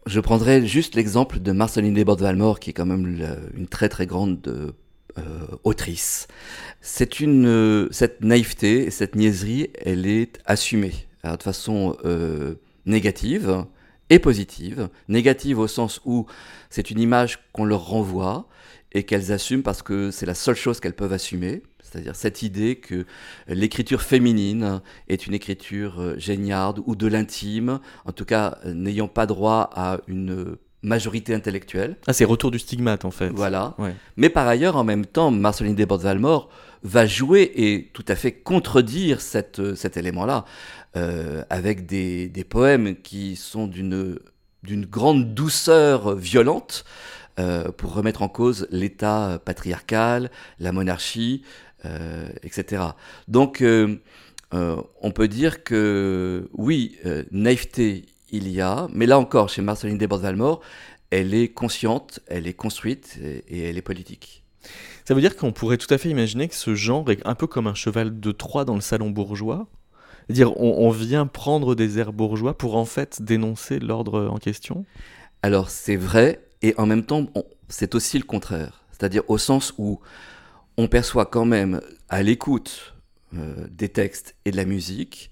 Je prendrai juste l'exemple de Marceline Desbordes-Valmore, qui est quand même une très très grande autrice. Cette naïveté, cette niaiserie, elle est assumée de façon euh, négative et positive. Négative au sens où c'est une image qu'on leur renvoie et qu'elles assument parce que c'est la seule chose qu'elles peuvent assumer. C'est-à-dire cette idée que l'écriture féminine est une écriture euh, géniarde ou de l'intime, en tout cas n'ayant pas droit à une majorité intellectuelle. Ah, c'est retour du stigmate en fait. Voilà. Mais par ailleurs, en même temps, Marceline Desbordes-Valmore va jouer et tout à fait contredire cette, cet élément-là. Euh, avec des, poèmes qui sont d'une grande douceur violente euh, pour remettre en cause l'État patriarcal, la monarchie, euh, etc. Donc, on peut dire que oui, naïveté, il y a, mais là encore, chez Marceline Desbordes-Valmore, elle est consciente, elle est construite et elle est politique. Ça veut dire qu'on pourrait tout à fait imaginer que ce genre est un peu comme un cheval de Troie dans le salon bourgeois, dire on, vient prendre des airs bourgeois pour en fait dénoncer l'ordre en question Alors c'est vrai, et en même temps c'est aussi le contraire. C'est-à-dire au sens où on perçoit quand même à l'écoute euh, des textes et de la musique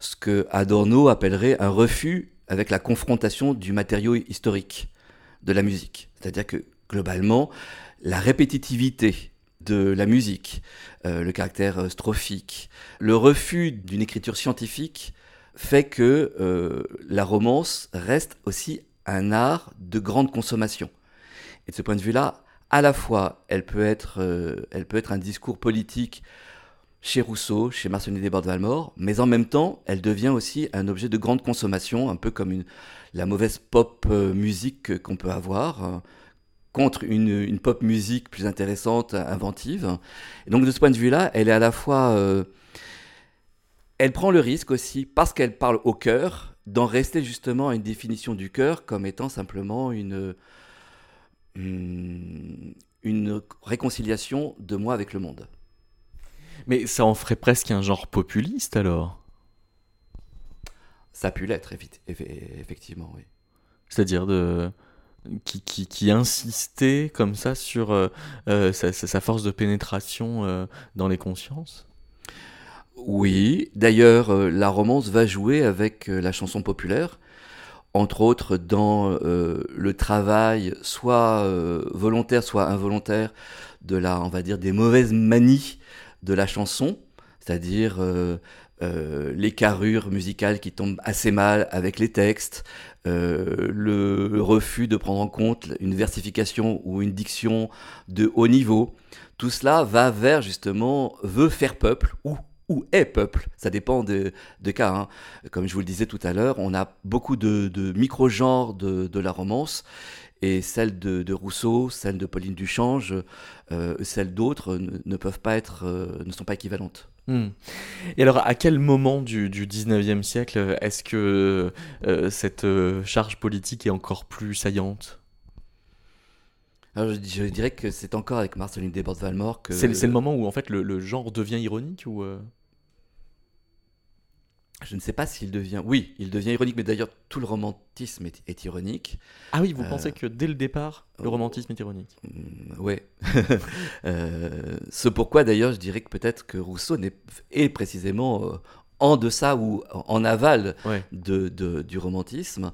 ce que Adorno appellerait un refus avec la confrontation du matériau historique de la musique. C'est-à-dire que globalement, la répétitivité de la musique, euh, le caractère euh, strophique, le refus d'une écriture scientifique fait que euh, la romance reste aussi un art de grande consommation. Et de ce point de vue-là, à la fois, elle peut être, elle peut être un discours politique chez Rousseau, chez Marceline Desbordes-Valmore, mais en même temps, elle devient aussi un objet de grande consommation, un peu comme la mauvaise pop musique qu'on peut avoir contre une, pop musique plus intéressante, inventive. Et donc de ce point de vue-là, elle est à la fois... Euh, elle prend le risque aussi, parce qu'elle parle au cœur, d'en rester justement à une définition du cœur comme étant simplement une, une, une réconciliation de moi avec le monde. Mais ça en ferait presque un genre populiste alors? Ça a pu l'être, effectivement, oui. C'est-à-dire de qui, insistait comme ça sur euh, euh, sa, force de pénétration euh, dans les consciences? Oui, d'ailleurs, la romance va jouer avec la chanson populaire, entre autres dans le travail, soit volontaire, soit involontaire, de la, on va dire, des mauvaises manies de la chanson, c'est-à-dire euh, les carrures musicales qui tombent assez mal avec les textes, euh, le refus de prendre en compte une versification ou une diction de haut niveau. Tout cela va vers justement veut faire peuple ou est peuple, ça dépend de, cas. Hein. Comme je vous le disais tout à l'heure, on a beaucoup de, micro-genres de, la romance, et celles de, Rousseau, celles de Pauline Duchange, euh, celles d'autres ne, peuvent pas être, euh, ne sont pas équivalentes. Hmm. Et alors, à quel moment du, du 19e siècle est-ce que euh, cette charge politique est encore plus saillante? Je, dirais que c'est encore avec Marceline Desbordes-Valmore que... C'est le moment où en fait le, le genre devient ironique ou je ne sais pas s'il devient. Oui, il devient ironique, mais d'ailleurs, tout le romantisme est, ironique. Ah oui, vous pensez euh, que dès le départ, le oh. romantisme est ironique mm, Oui. euh, ce pourquoi, d'ailleurs, je dirais que peut-être que Rousseau est, précisément euh, en deçà ou en aval de, du romantisme.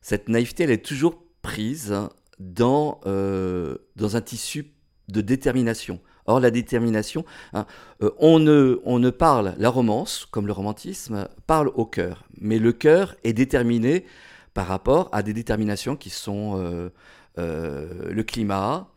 Cette naïveté, elle est toujours prise dans, dans un tissu de détermination. Or, la détermination, hein, euh, on, ne, on ne parle, la romance, comme le romantisme, parle au cœur. Mais le cœur est déterminé par rapport à des déterminations qui sont euh, euh, le climat,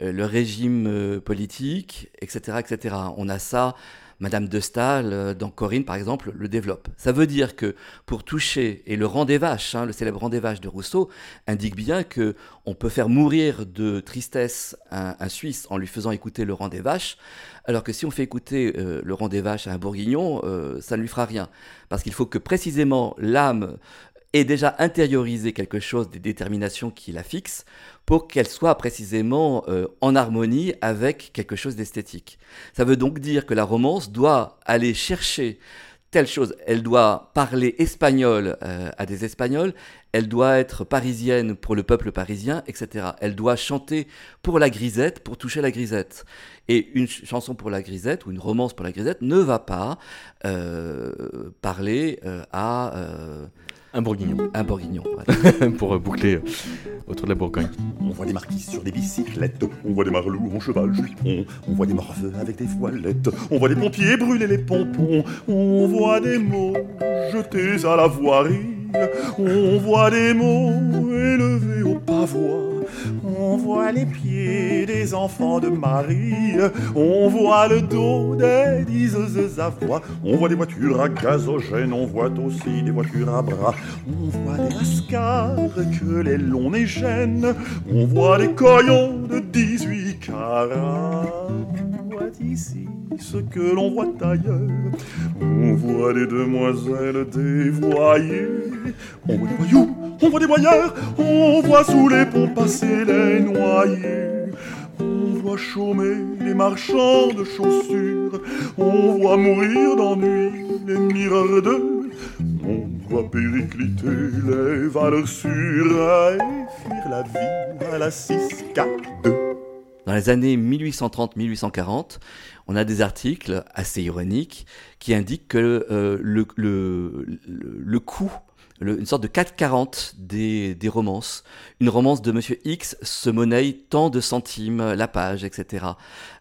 le régime politique, etc., etc. On a ça Madame de Stahl, euh, dans Corinne par exemple, le développe. Ça veut dire que pour toucher, et le rang des vaches, hein, le célèbre rang des de Rousseau, indique bien que on peut faire mourir de tristesse un, Suisse en lui faisant écouter le rang des vaches, alors que si on fait écouter euh, le rang des vaches à un Bourguignon, euh, ça ne lui fera rien. Parce qu'il faut que précisément l'âme ait déjà intériorisé quelque chose des déterminations qui la fixent pour qu'elle soit précisément euh, en harmonie avec quelque chose d'esthétique. Ça veut donc dire que la romance doit aller chercher telle chose, elle doit parler espagnol euh, à des Espagnols, elle doit être parisienne pour le peuple parisien, etc. Elle doit chanter pour la grisette, pour toucher la grisette. Et une chanson pour la grisette ou une romance pour la grisette ne va pas euh, parler à un bourguignon. Un bourguignon, Pour euh, boucler euh, autour de la Bourgogne. On voit des marquises sur des bicyclettes, on voit des marlous en cheval jupon, on voit des morveux avec des voilettes, on voit des pompiers brûler les pompons, on voit des mots jetés à la voirie, on voit des mots élevés au pavois. On voit les pieds des enfants de Marie, on voit le dos des diseuses à voix, on voit des voitures à gazogène, on voit aussi des voitures à bras, on voit des lascars que les longs gênent, on voit des coyons de 18 carats. Ce que l'on voit ailleurs. On voit des demoiselles dévoyées, on voit des voyous, on voit des voyeurs, on voit sous les ponts passer les noyés. On voit chômer les marchands de chaussures, on voit mourir d'ennui les mireurs de on voit péricliter les valeurs sûres et fuir la vie à la 6 4 2 Dans les années 1830-1840, on a des articles assez ironiques qui indiquent que euh, le, le, le, coût une sorte de 4,40 des, des romances. Une romance de Monsieur X se monnaie tant de centimes la page, etc.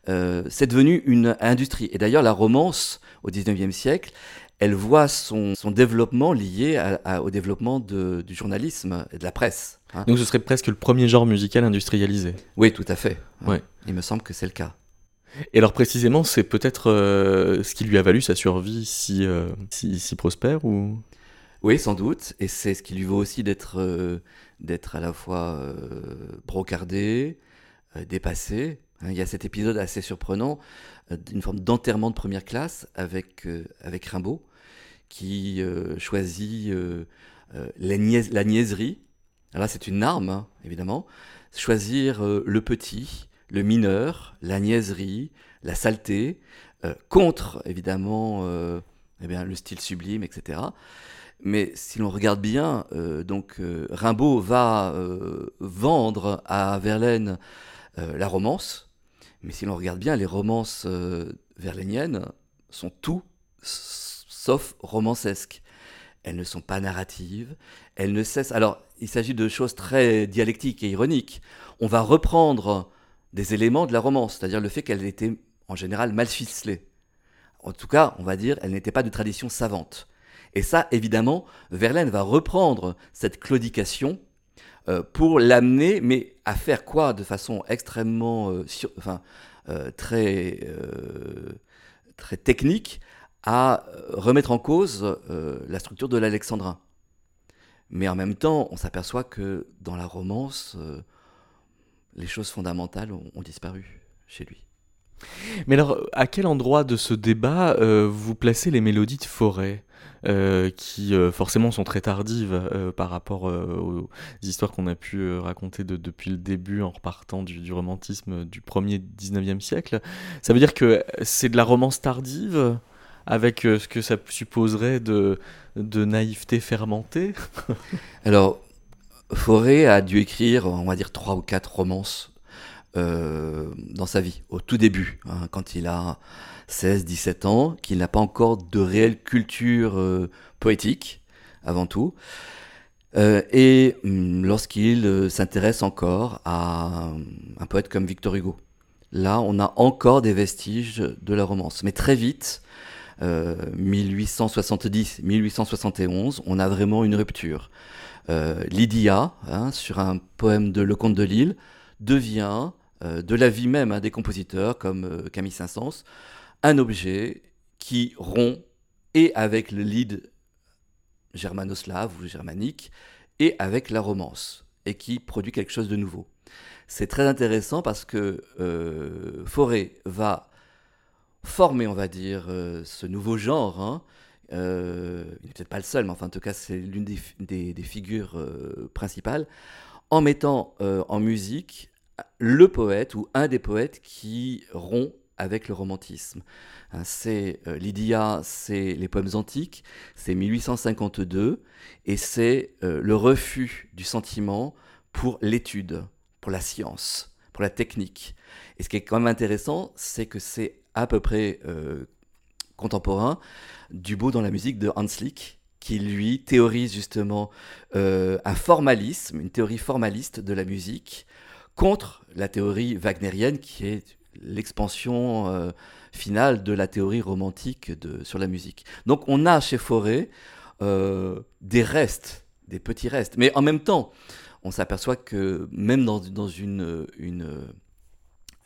Euh, c'est devenu une industrie. Et d'ailleurs, la romance, au 19e siècle, elle voit son, son développement lié au développement de, du journalisme et de la presse. Hein. Donc ce serait presque le premier genre musical industrialisé. Oui, tout à fait. Ouais. Il me semble que c'est le cas. Et alors précisément, c'est peut-être euh, ce qui lui a valu sa survie si, euh, prospère ou? Oui, sans doute. Et c'est ce qui lui vaut aussi d'être euh, à la fois brocardé, dépassé. Hein. Il y a cet épisode assez surprenant d'une forme d'enterrement de première classe avec, avec Rimbaud, qui choisit la, la, niaiserie. Alors là, c'est une arme, hein, évidemment. Choisir le petit, le mineur, la niaiserie, la saleté, euh, contre évidemment euh, eh bien, le style sublime, etc. Mais si l'on regarde bien, euh, donc Rimbaud va vendre à Verlaine la romance, mais si l'on regarde bien, les romances verlainiennes sont tout sauf romancesques. Elles ne sont pas narratives, elles ne cessent. Alors, il s'agit de choses très dialectiques et ironiques. On va reprendre des éléments de la romance, c'est-à-dire le fait qu'elle était en général mal ficelée. En tout cas, on va dire, elle n'était pas de tradition savante. Et ça, évidemment, Verlaine va reprendre cette claudication euh, pour l'amener, mais à faire quoi de façon extrêmement, euh, enfin, euh, très, très technique, à remettre en cause la structure de l'alexandrin. Mais en même temps, on s'aperçoit que dans la romance, les choses fondamentales ont disparu chez lui. Mais alors, à quel endroit de ce débat euh, vous placez les mélodies de forêt euh, qui euh, forcément sont très tardives par rapport aux histoires qu'on a pu raconter depuis le début en repartant du, romantisme du premier 19e siècle? Ça veut dire que c'est de la romance tardive avec ce que ça supposerait de, de naïveté fermentée? Alors, Forêt a dû écrire, on va dire, trois ou quatre romances euh, dans sa vie, au tout début, hein, quand il a 16-17 ans, qu'il n'a pas encore de réelle culture euh, poétique, avant tout. Euh, et hum, lorsqu'il s'intéresse encore à un poète comme Victor Hugo. Là, on a encore des vestiges de la romance. Mais très vite, 1870-1871, on a vraiment une rupture. Lydia, hein, sur un poème de Le Comte de Lille, devient euh, de la vie même hein, des compositeurs comme euh, Camille Saint-Saëns, un objet qui rompt et avec le lead germanoslave ou germanique et avec la romance et qui produit quelque chose de nouveau. C'est très intéressant parce que euh, Forêt va former, on va dire, ce nouveau genre. Hein. Il n'est peut-être pas le seul, mais enfin, en tout cas, c'est l'une des, figures principales, en mettant en musique le poète ou un des poètes qui rompt avec le romantisme. Hein, c'est euh, Lydia, c'est les poèmes antiques, c'est 1852, et c'est euh, le refus du sentiment pour l'étude, pour la science, pour la technique. Et ce qui est quand même intéressant, c'est que c'est à peu près euh, contemporain du beau dans la musique de Hans Lick, qui lui théorise justement un formalisme, une théorie formaliste de la musique, contre la théorie wagnérienne qui est l'expansion euh, finale de la théorie romantique de, sur la musique. Donc on a chez Fauré euh, des restes, des petits restes. Mais en même temps, on s'aperçoit que même dans, une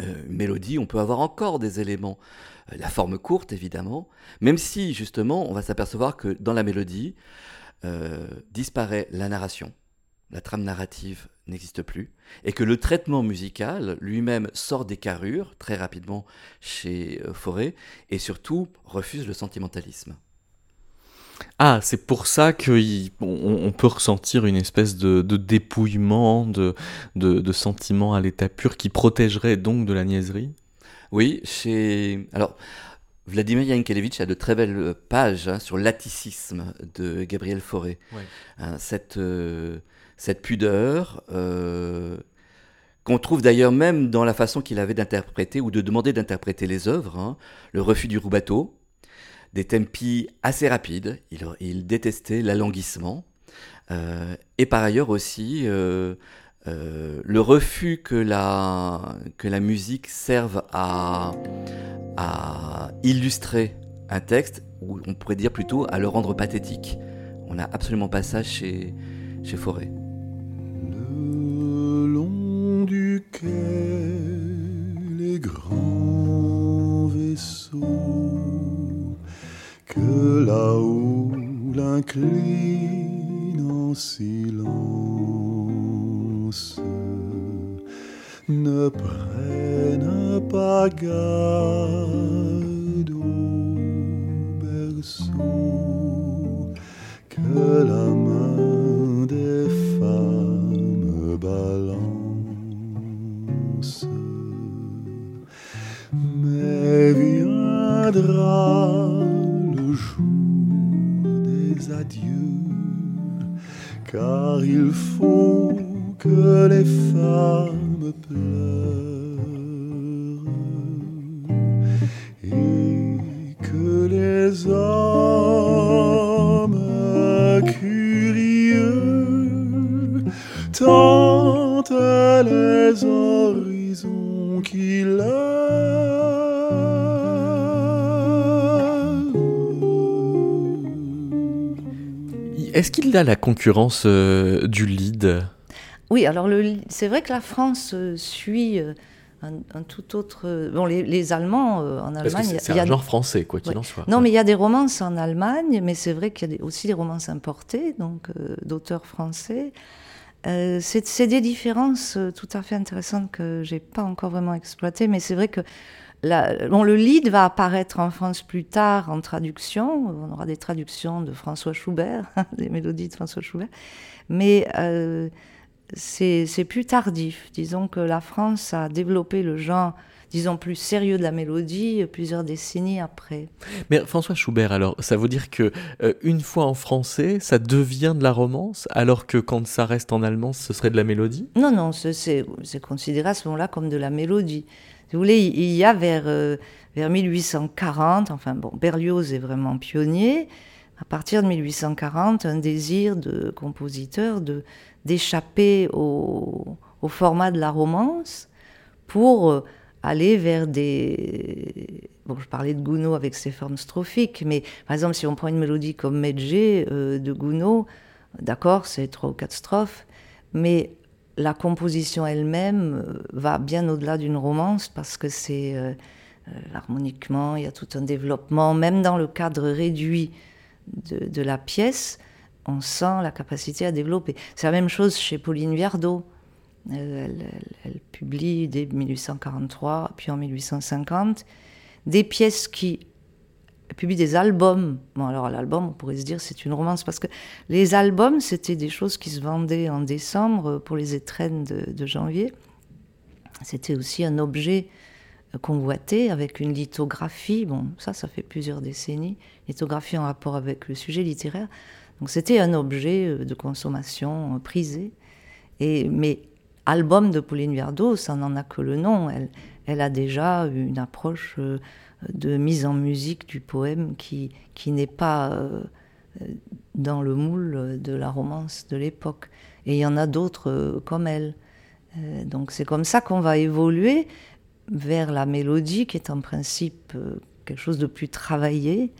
euh, mélodie, on peut avoir encore des éléments. La forme courte, évidemment, même si justement, on va s'apercevoir que dans la mélodie disparaît la narration la trame narrative n'existe plus, et que le traitement musical lui-même sort des carrures très rapidement chez euh, Forêt, et surtout refuse le sentimentalisme. Ah, c'est pour ça qu'on peut ressentir une espèce de, dépouillement, de, de, sentiment à l'état pur qui protégerait donc de la niaiserie Oui, chez... Alors, Vladimir Yankelevitch a de très belles pages hein, sur l'atticisme de Gabriel Fauré. Hein, cette... Euh, cette pudeur, euh, qu'on trouve d'ailleurs même dans la façon qu'il avait d'interpréter ou de demander d'interpréter les œuvres, hein. le refus du roubateau, des tempi assez rapides, il, détestait l'alanguissement, euh, et par ailleurs aussi euh, le refus que la, que la musique serve à, illustrer un texte, ou on pourrait dire plutôt à le rendre pathétique. On n'a absolument pas ça chez, chez Forêt. les grands vaisseaux que là-haut l'incline en silence ne prennent pas garde au berceau que la main des femmes balance. Mais viendra car il faut que les femmes pleurent et que les hommes curieux tentent les horizons Est-ce qu'il a la concurrence euh, du lead Oui, alors c'est vrai que la France euh, suit euh, un, tout autre. Bon, les, Allemands en Allemagne. C'est un genre français, quoi qu'il en soit. Non, mais il y a des romances en Allemagne, mais c'est vrai qu'il y a aussi des romances importées, donc d'auteurs français. C'est des différences tout à fait intéressantes que j'ai pas encore vraiment exploitées, mais c'est vrai que le lead va apparaître en France plus tard en traduction. On aura des traductions de François Schubert, des mélodies de François Schubert. Mais euh, c'est plus tardif. Disons que la France a développé le genre, disons, plus sérieux de la mélodie plusieurs décennies après. Mais François Schubert, alors, ça veut dire que euh, une fois en français, ça devient de la romance, alors que quand ça reste en allemand, ce serait de la mélodie? Non, non, c'est considéré à ce moment-là comme de la mélodie. Vous voulez, il y a vers, euh, vers 1840, enfin bon, Berlioz est vraiment pionnier, à partir de 1840, un désir de compositeur de, d'échapper au, au, format de la romance pour euh, aller vers des... Bon, je parlais de Gounod avec ses formes strophiques, mais par exemple, si on prend une mélodie comme Medjay euh, de Gounod, d'accord, c'est trois ou quatre strophes, mais la composition elle-même euh, va bien au-delà d'une romance parce que c'est euh, harmoniquement, il y a tout un développement, même dans le cadre réduit de, la pièce, on sent la capacité à développer. C'est la même chose chez Pauline Viardot. Elle, publie dès 1843, puis en 1850, des pièces qui publie des albums. Bon, alors l'album, on pourrait se dire c'est une romance parce que les albums, c'était des choses qui se vendaient en décembre pour les étrennes de, janvier. C'était aussi un objet convoité avec une lithographie. Bon, ça, ça fait plusieurs décennies. Lithographie en rapport avec le sujet littéraire. Donc c'était un objet euh, de consommation euh, prisé. Et, mais album de Pauline Viardot, ça n'en a que le nom. Elle, elle a déjà une approche euh, de mise en musique du poème qui, qui n'est pas euh, dans le moule de la romance de l'époque. Et il y en a d'autres euh, comme elle. Donc c'est comme ça qu'on va évoluer vers la mélodie qui est en principe quelque chose de plus travaillé,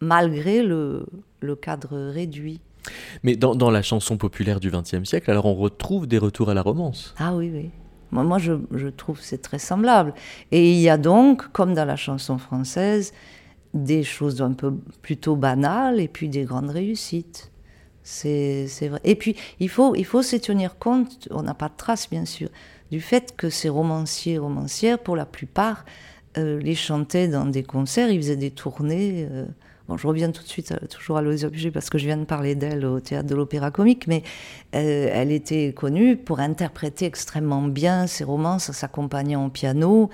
malgré le, le cadre réduit. Mais dans, la chanson populaire du XXe siècle, alors on retrouve des retours à la romance. Ah oui, oui. Moi, je, trouve c'est très semblable. Et il y a donc, comme dans la chanson française, des choses un peu plutôt banales et puis des grandes réussites. C'est vrai. Et puis, il faut, il faut se tenir compte, on n'a pas de trace bien sûr, du fait que ces romanciers et romancières, pour la plupart, euh, les chantaient dans des concerts, ils faisaient des tournées. Euh, je reviens tout de suite euh, toujours à Louise Objet parce que je viens de parler d'elle au théâtre de l'Opéra Comique, mais euh, elle était connue pour interpréter extrêmement bien ses romances s'accompagnant au piano.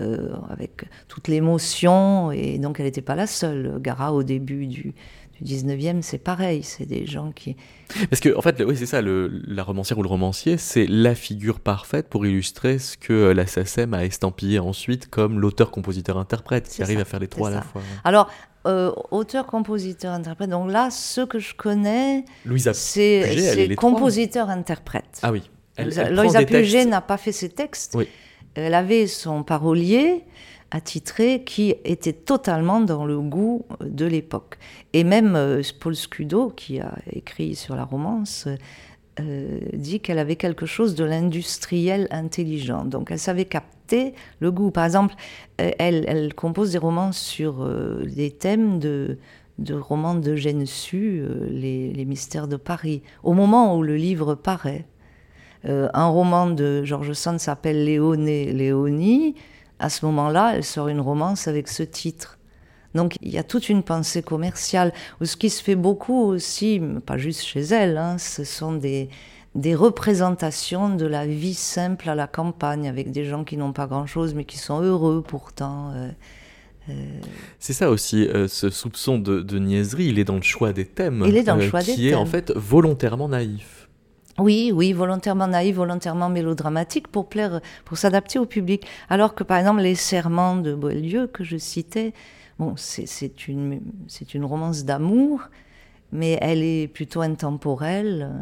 Euh, avec toute l'émotion, et donc elle n'était pas la seule. Gara, au début du, du 19e, c'est pareil, c'est des gens qui... Parce que, en fait, oui, c'est ça, le, la romancière ou le romancier, c'est la figure parfaite pour illustrer ce que la SACEM a estampillé ensuite comme l'auteur-compositeur-interprète, qui arrive à faire les trois à la fois. Alors, euh, auteur, compositeur, interprète. Donc là, ce que je connais, c'est compositeur, interprète. Ah oui. Elle, Louisa Puget n'a pas fait ses textes. Elle avait son parolier attitré qui était totalement dans le goût de l'époque. Et même euh, Paul Scudo, qui a écrit sur la romance, euh, dit qu'elle avait quelque chose de l'industriel intelligent. Donc elle savait capter le goût. Par exemple, euh, elle, compose des romans sur des thèmes de, romans de Gensu, les, mystères de Paris, au moment où le livre paraît. un roman de George Sand s'appelle Léoné Léonie. À ce moment-là, elle sort une romance avec ce titre. Donc il y a toute une pensée commerciale. Ce qui se fait beaucoup aussi, pas juste chez elle, hein, ce sont des, des représentations de la vie simple à la campagne, avec des gens qui n'ont pas grand-chose mais qui sont heureux pourtant. Euh, euh. C'est ça aussi, euh, ce soupçon de, niaiserie, il est dans le choix des thèmes. Il est dans le choix des thèmes. Qui est en fait volontairement naïf. Oui, oui, volontairement naïf, volontairement mélodramatique pour plaire, pour s'adapter au public. Alors que par exemple les serments de Boileau que je citais, Bon, c'est une, romance d'amour, mais elle est plutôt intemporelle.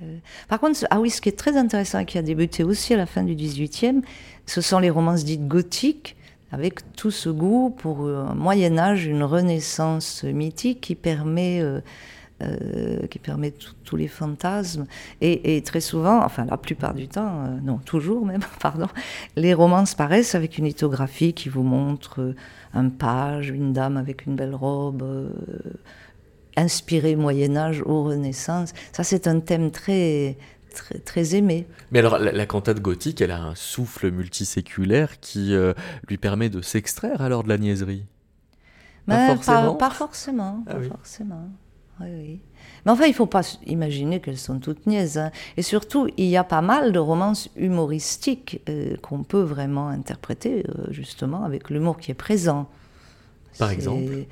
Euh, par contre, ah oui, ce qui est très intéressant et qui a débuté aussi à la fin du XVIIIe, ce sont les romances dites gothiques, avec tout ce goût pour un Moyen Âge, une renaissance mythique qui permet, euh, euh, qui permet tous les fantasmes. Et, très souvent, enfin la plupart du temps, non toujours même, pardon, les romances paraissent avec une lithographie qui vous montre un page, une dame avec une belle robe inspiré Moyen Âge ou Renaissance. Ça, c'est un thème très, très, très aimé. Mais alors, la, cantate gothique, elle a un souffle multiséculaire qui euh, lui permet de s'extraire alors de la niaiserie? Pas, ben, forcément. Pas, forcément. Ah forcément. Oui, oui. Mais enfin, il ne faut pas imaginer qu'elles sont toutes niaises. Hein. Et surtout, il y a pas mal de romances humoristiques euh, qu'on peut vraiment interpréter, euh, justement, avec l'humour qui est présent. Par exemple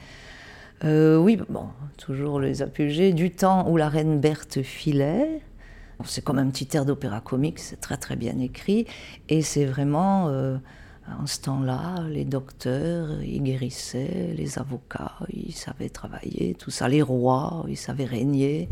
euh, oui, bon, toujours les apogées du temps où la reine Berthe filait. C'est comme un petit air d'opéra comique, c'est très très bien écrit. Et c'est vraiment, en ce temps-là, les docteurs, ils guérissaient, les avocats, ils savaient travailler, tout ça, les rois, ils savaient régner.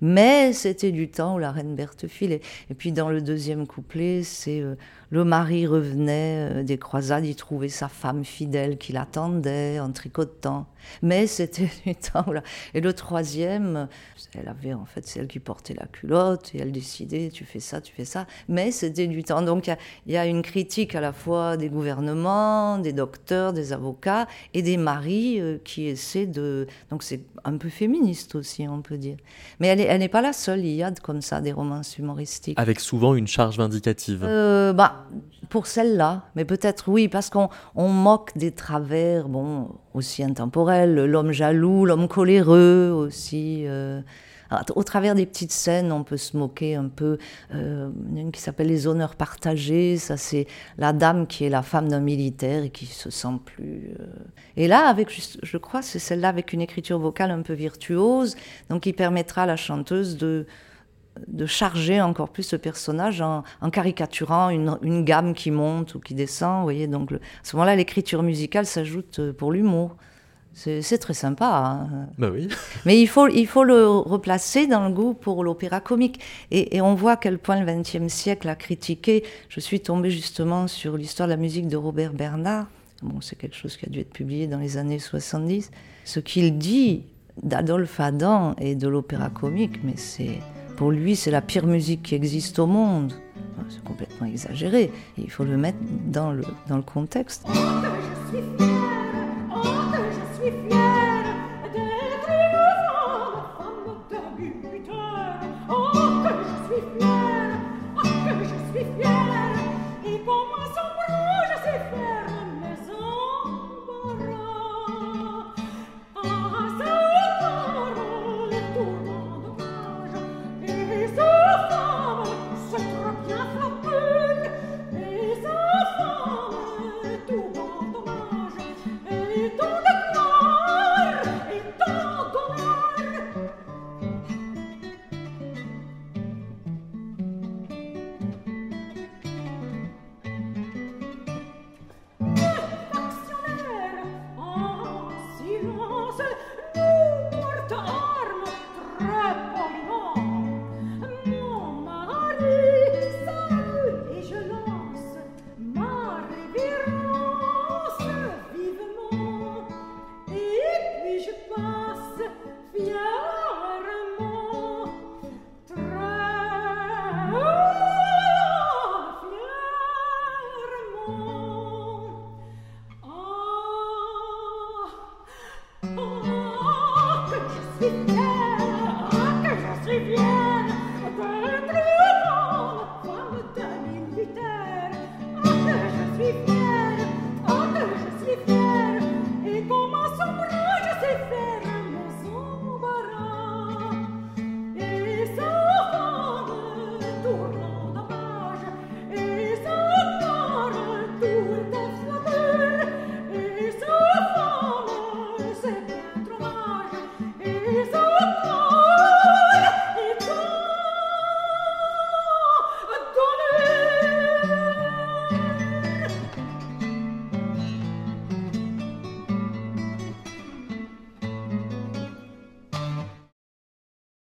Mais c'était du temps où la reine Berthe filait. Et puis dans le deuxième couplet, c'est euh, le mari revenait des croisades, il trouvait sa femme fidèle qui l'attendait en tricotant. Mais c'était du temps là. Et le troisième, elle avait en fait celle qui portait la culotte et elle décidait tu fais ça, tu fais ça. Mais c'était du temps. Donc il y, a une critique à la fois des gouvernements, des docteurs, des avocats et des maris euh, qui essaient de. Donc c'est un peu féministe aussi, on peut dire. Mais elle n'est pas la seule. Il y a comme ça des romances humoristiques. Avec souvent une charge vindicative. Euh, bah, pour celle-là, mais peut-être oui, parce qu'on moque des travers, bon, aussi intemporels, l'homme jaloux, l'homme coléreux aussi. Euh, au travers des petites scènes, on peut se moquer un peu. Euh, une qui s'appelle Les honneurs partagés, ça c'est la dame qui est la femme d'un militaire et qui se sent plus. Euh. Et là, avec, je crois, c'est celle-là avec une écriture vocale un peu virtuose, donc qui permettra à la chanteuse de de charger encore plus ce personnage en, caricaturant une, gamme qui monte ou qui descend. Vous voyez, donc à ce moment-là, l'écriture musicale s'ajoute euh, pour l'humour. C'est très sympa. Hein. Bah oui. Mais il faut, il faut le replacer dans le goût pour l'opéra comique. Et, on voit à quel point le XXe siècle a critiqué. Je suis tombée justement sur l'histoire de la musique de Robert Bernard. Bon, c'est quelque chose qui a dû être publié dans les années 70. Ce qu'il dit d'Adolphe Adam et de l'opéra comique, mais c'est pour lui, c'est la pire musique qui existe au monde. C'est complètement exagéré. Il faut le mettre dans le, dans le contexte. Yeah.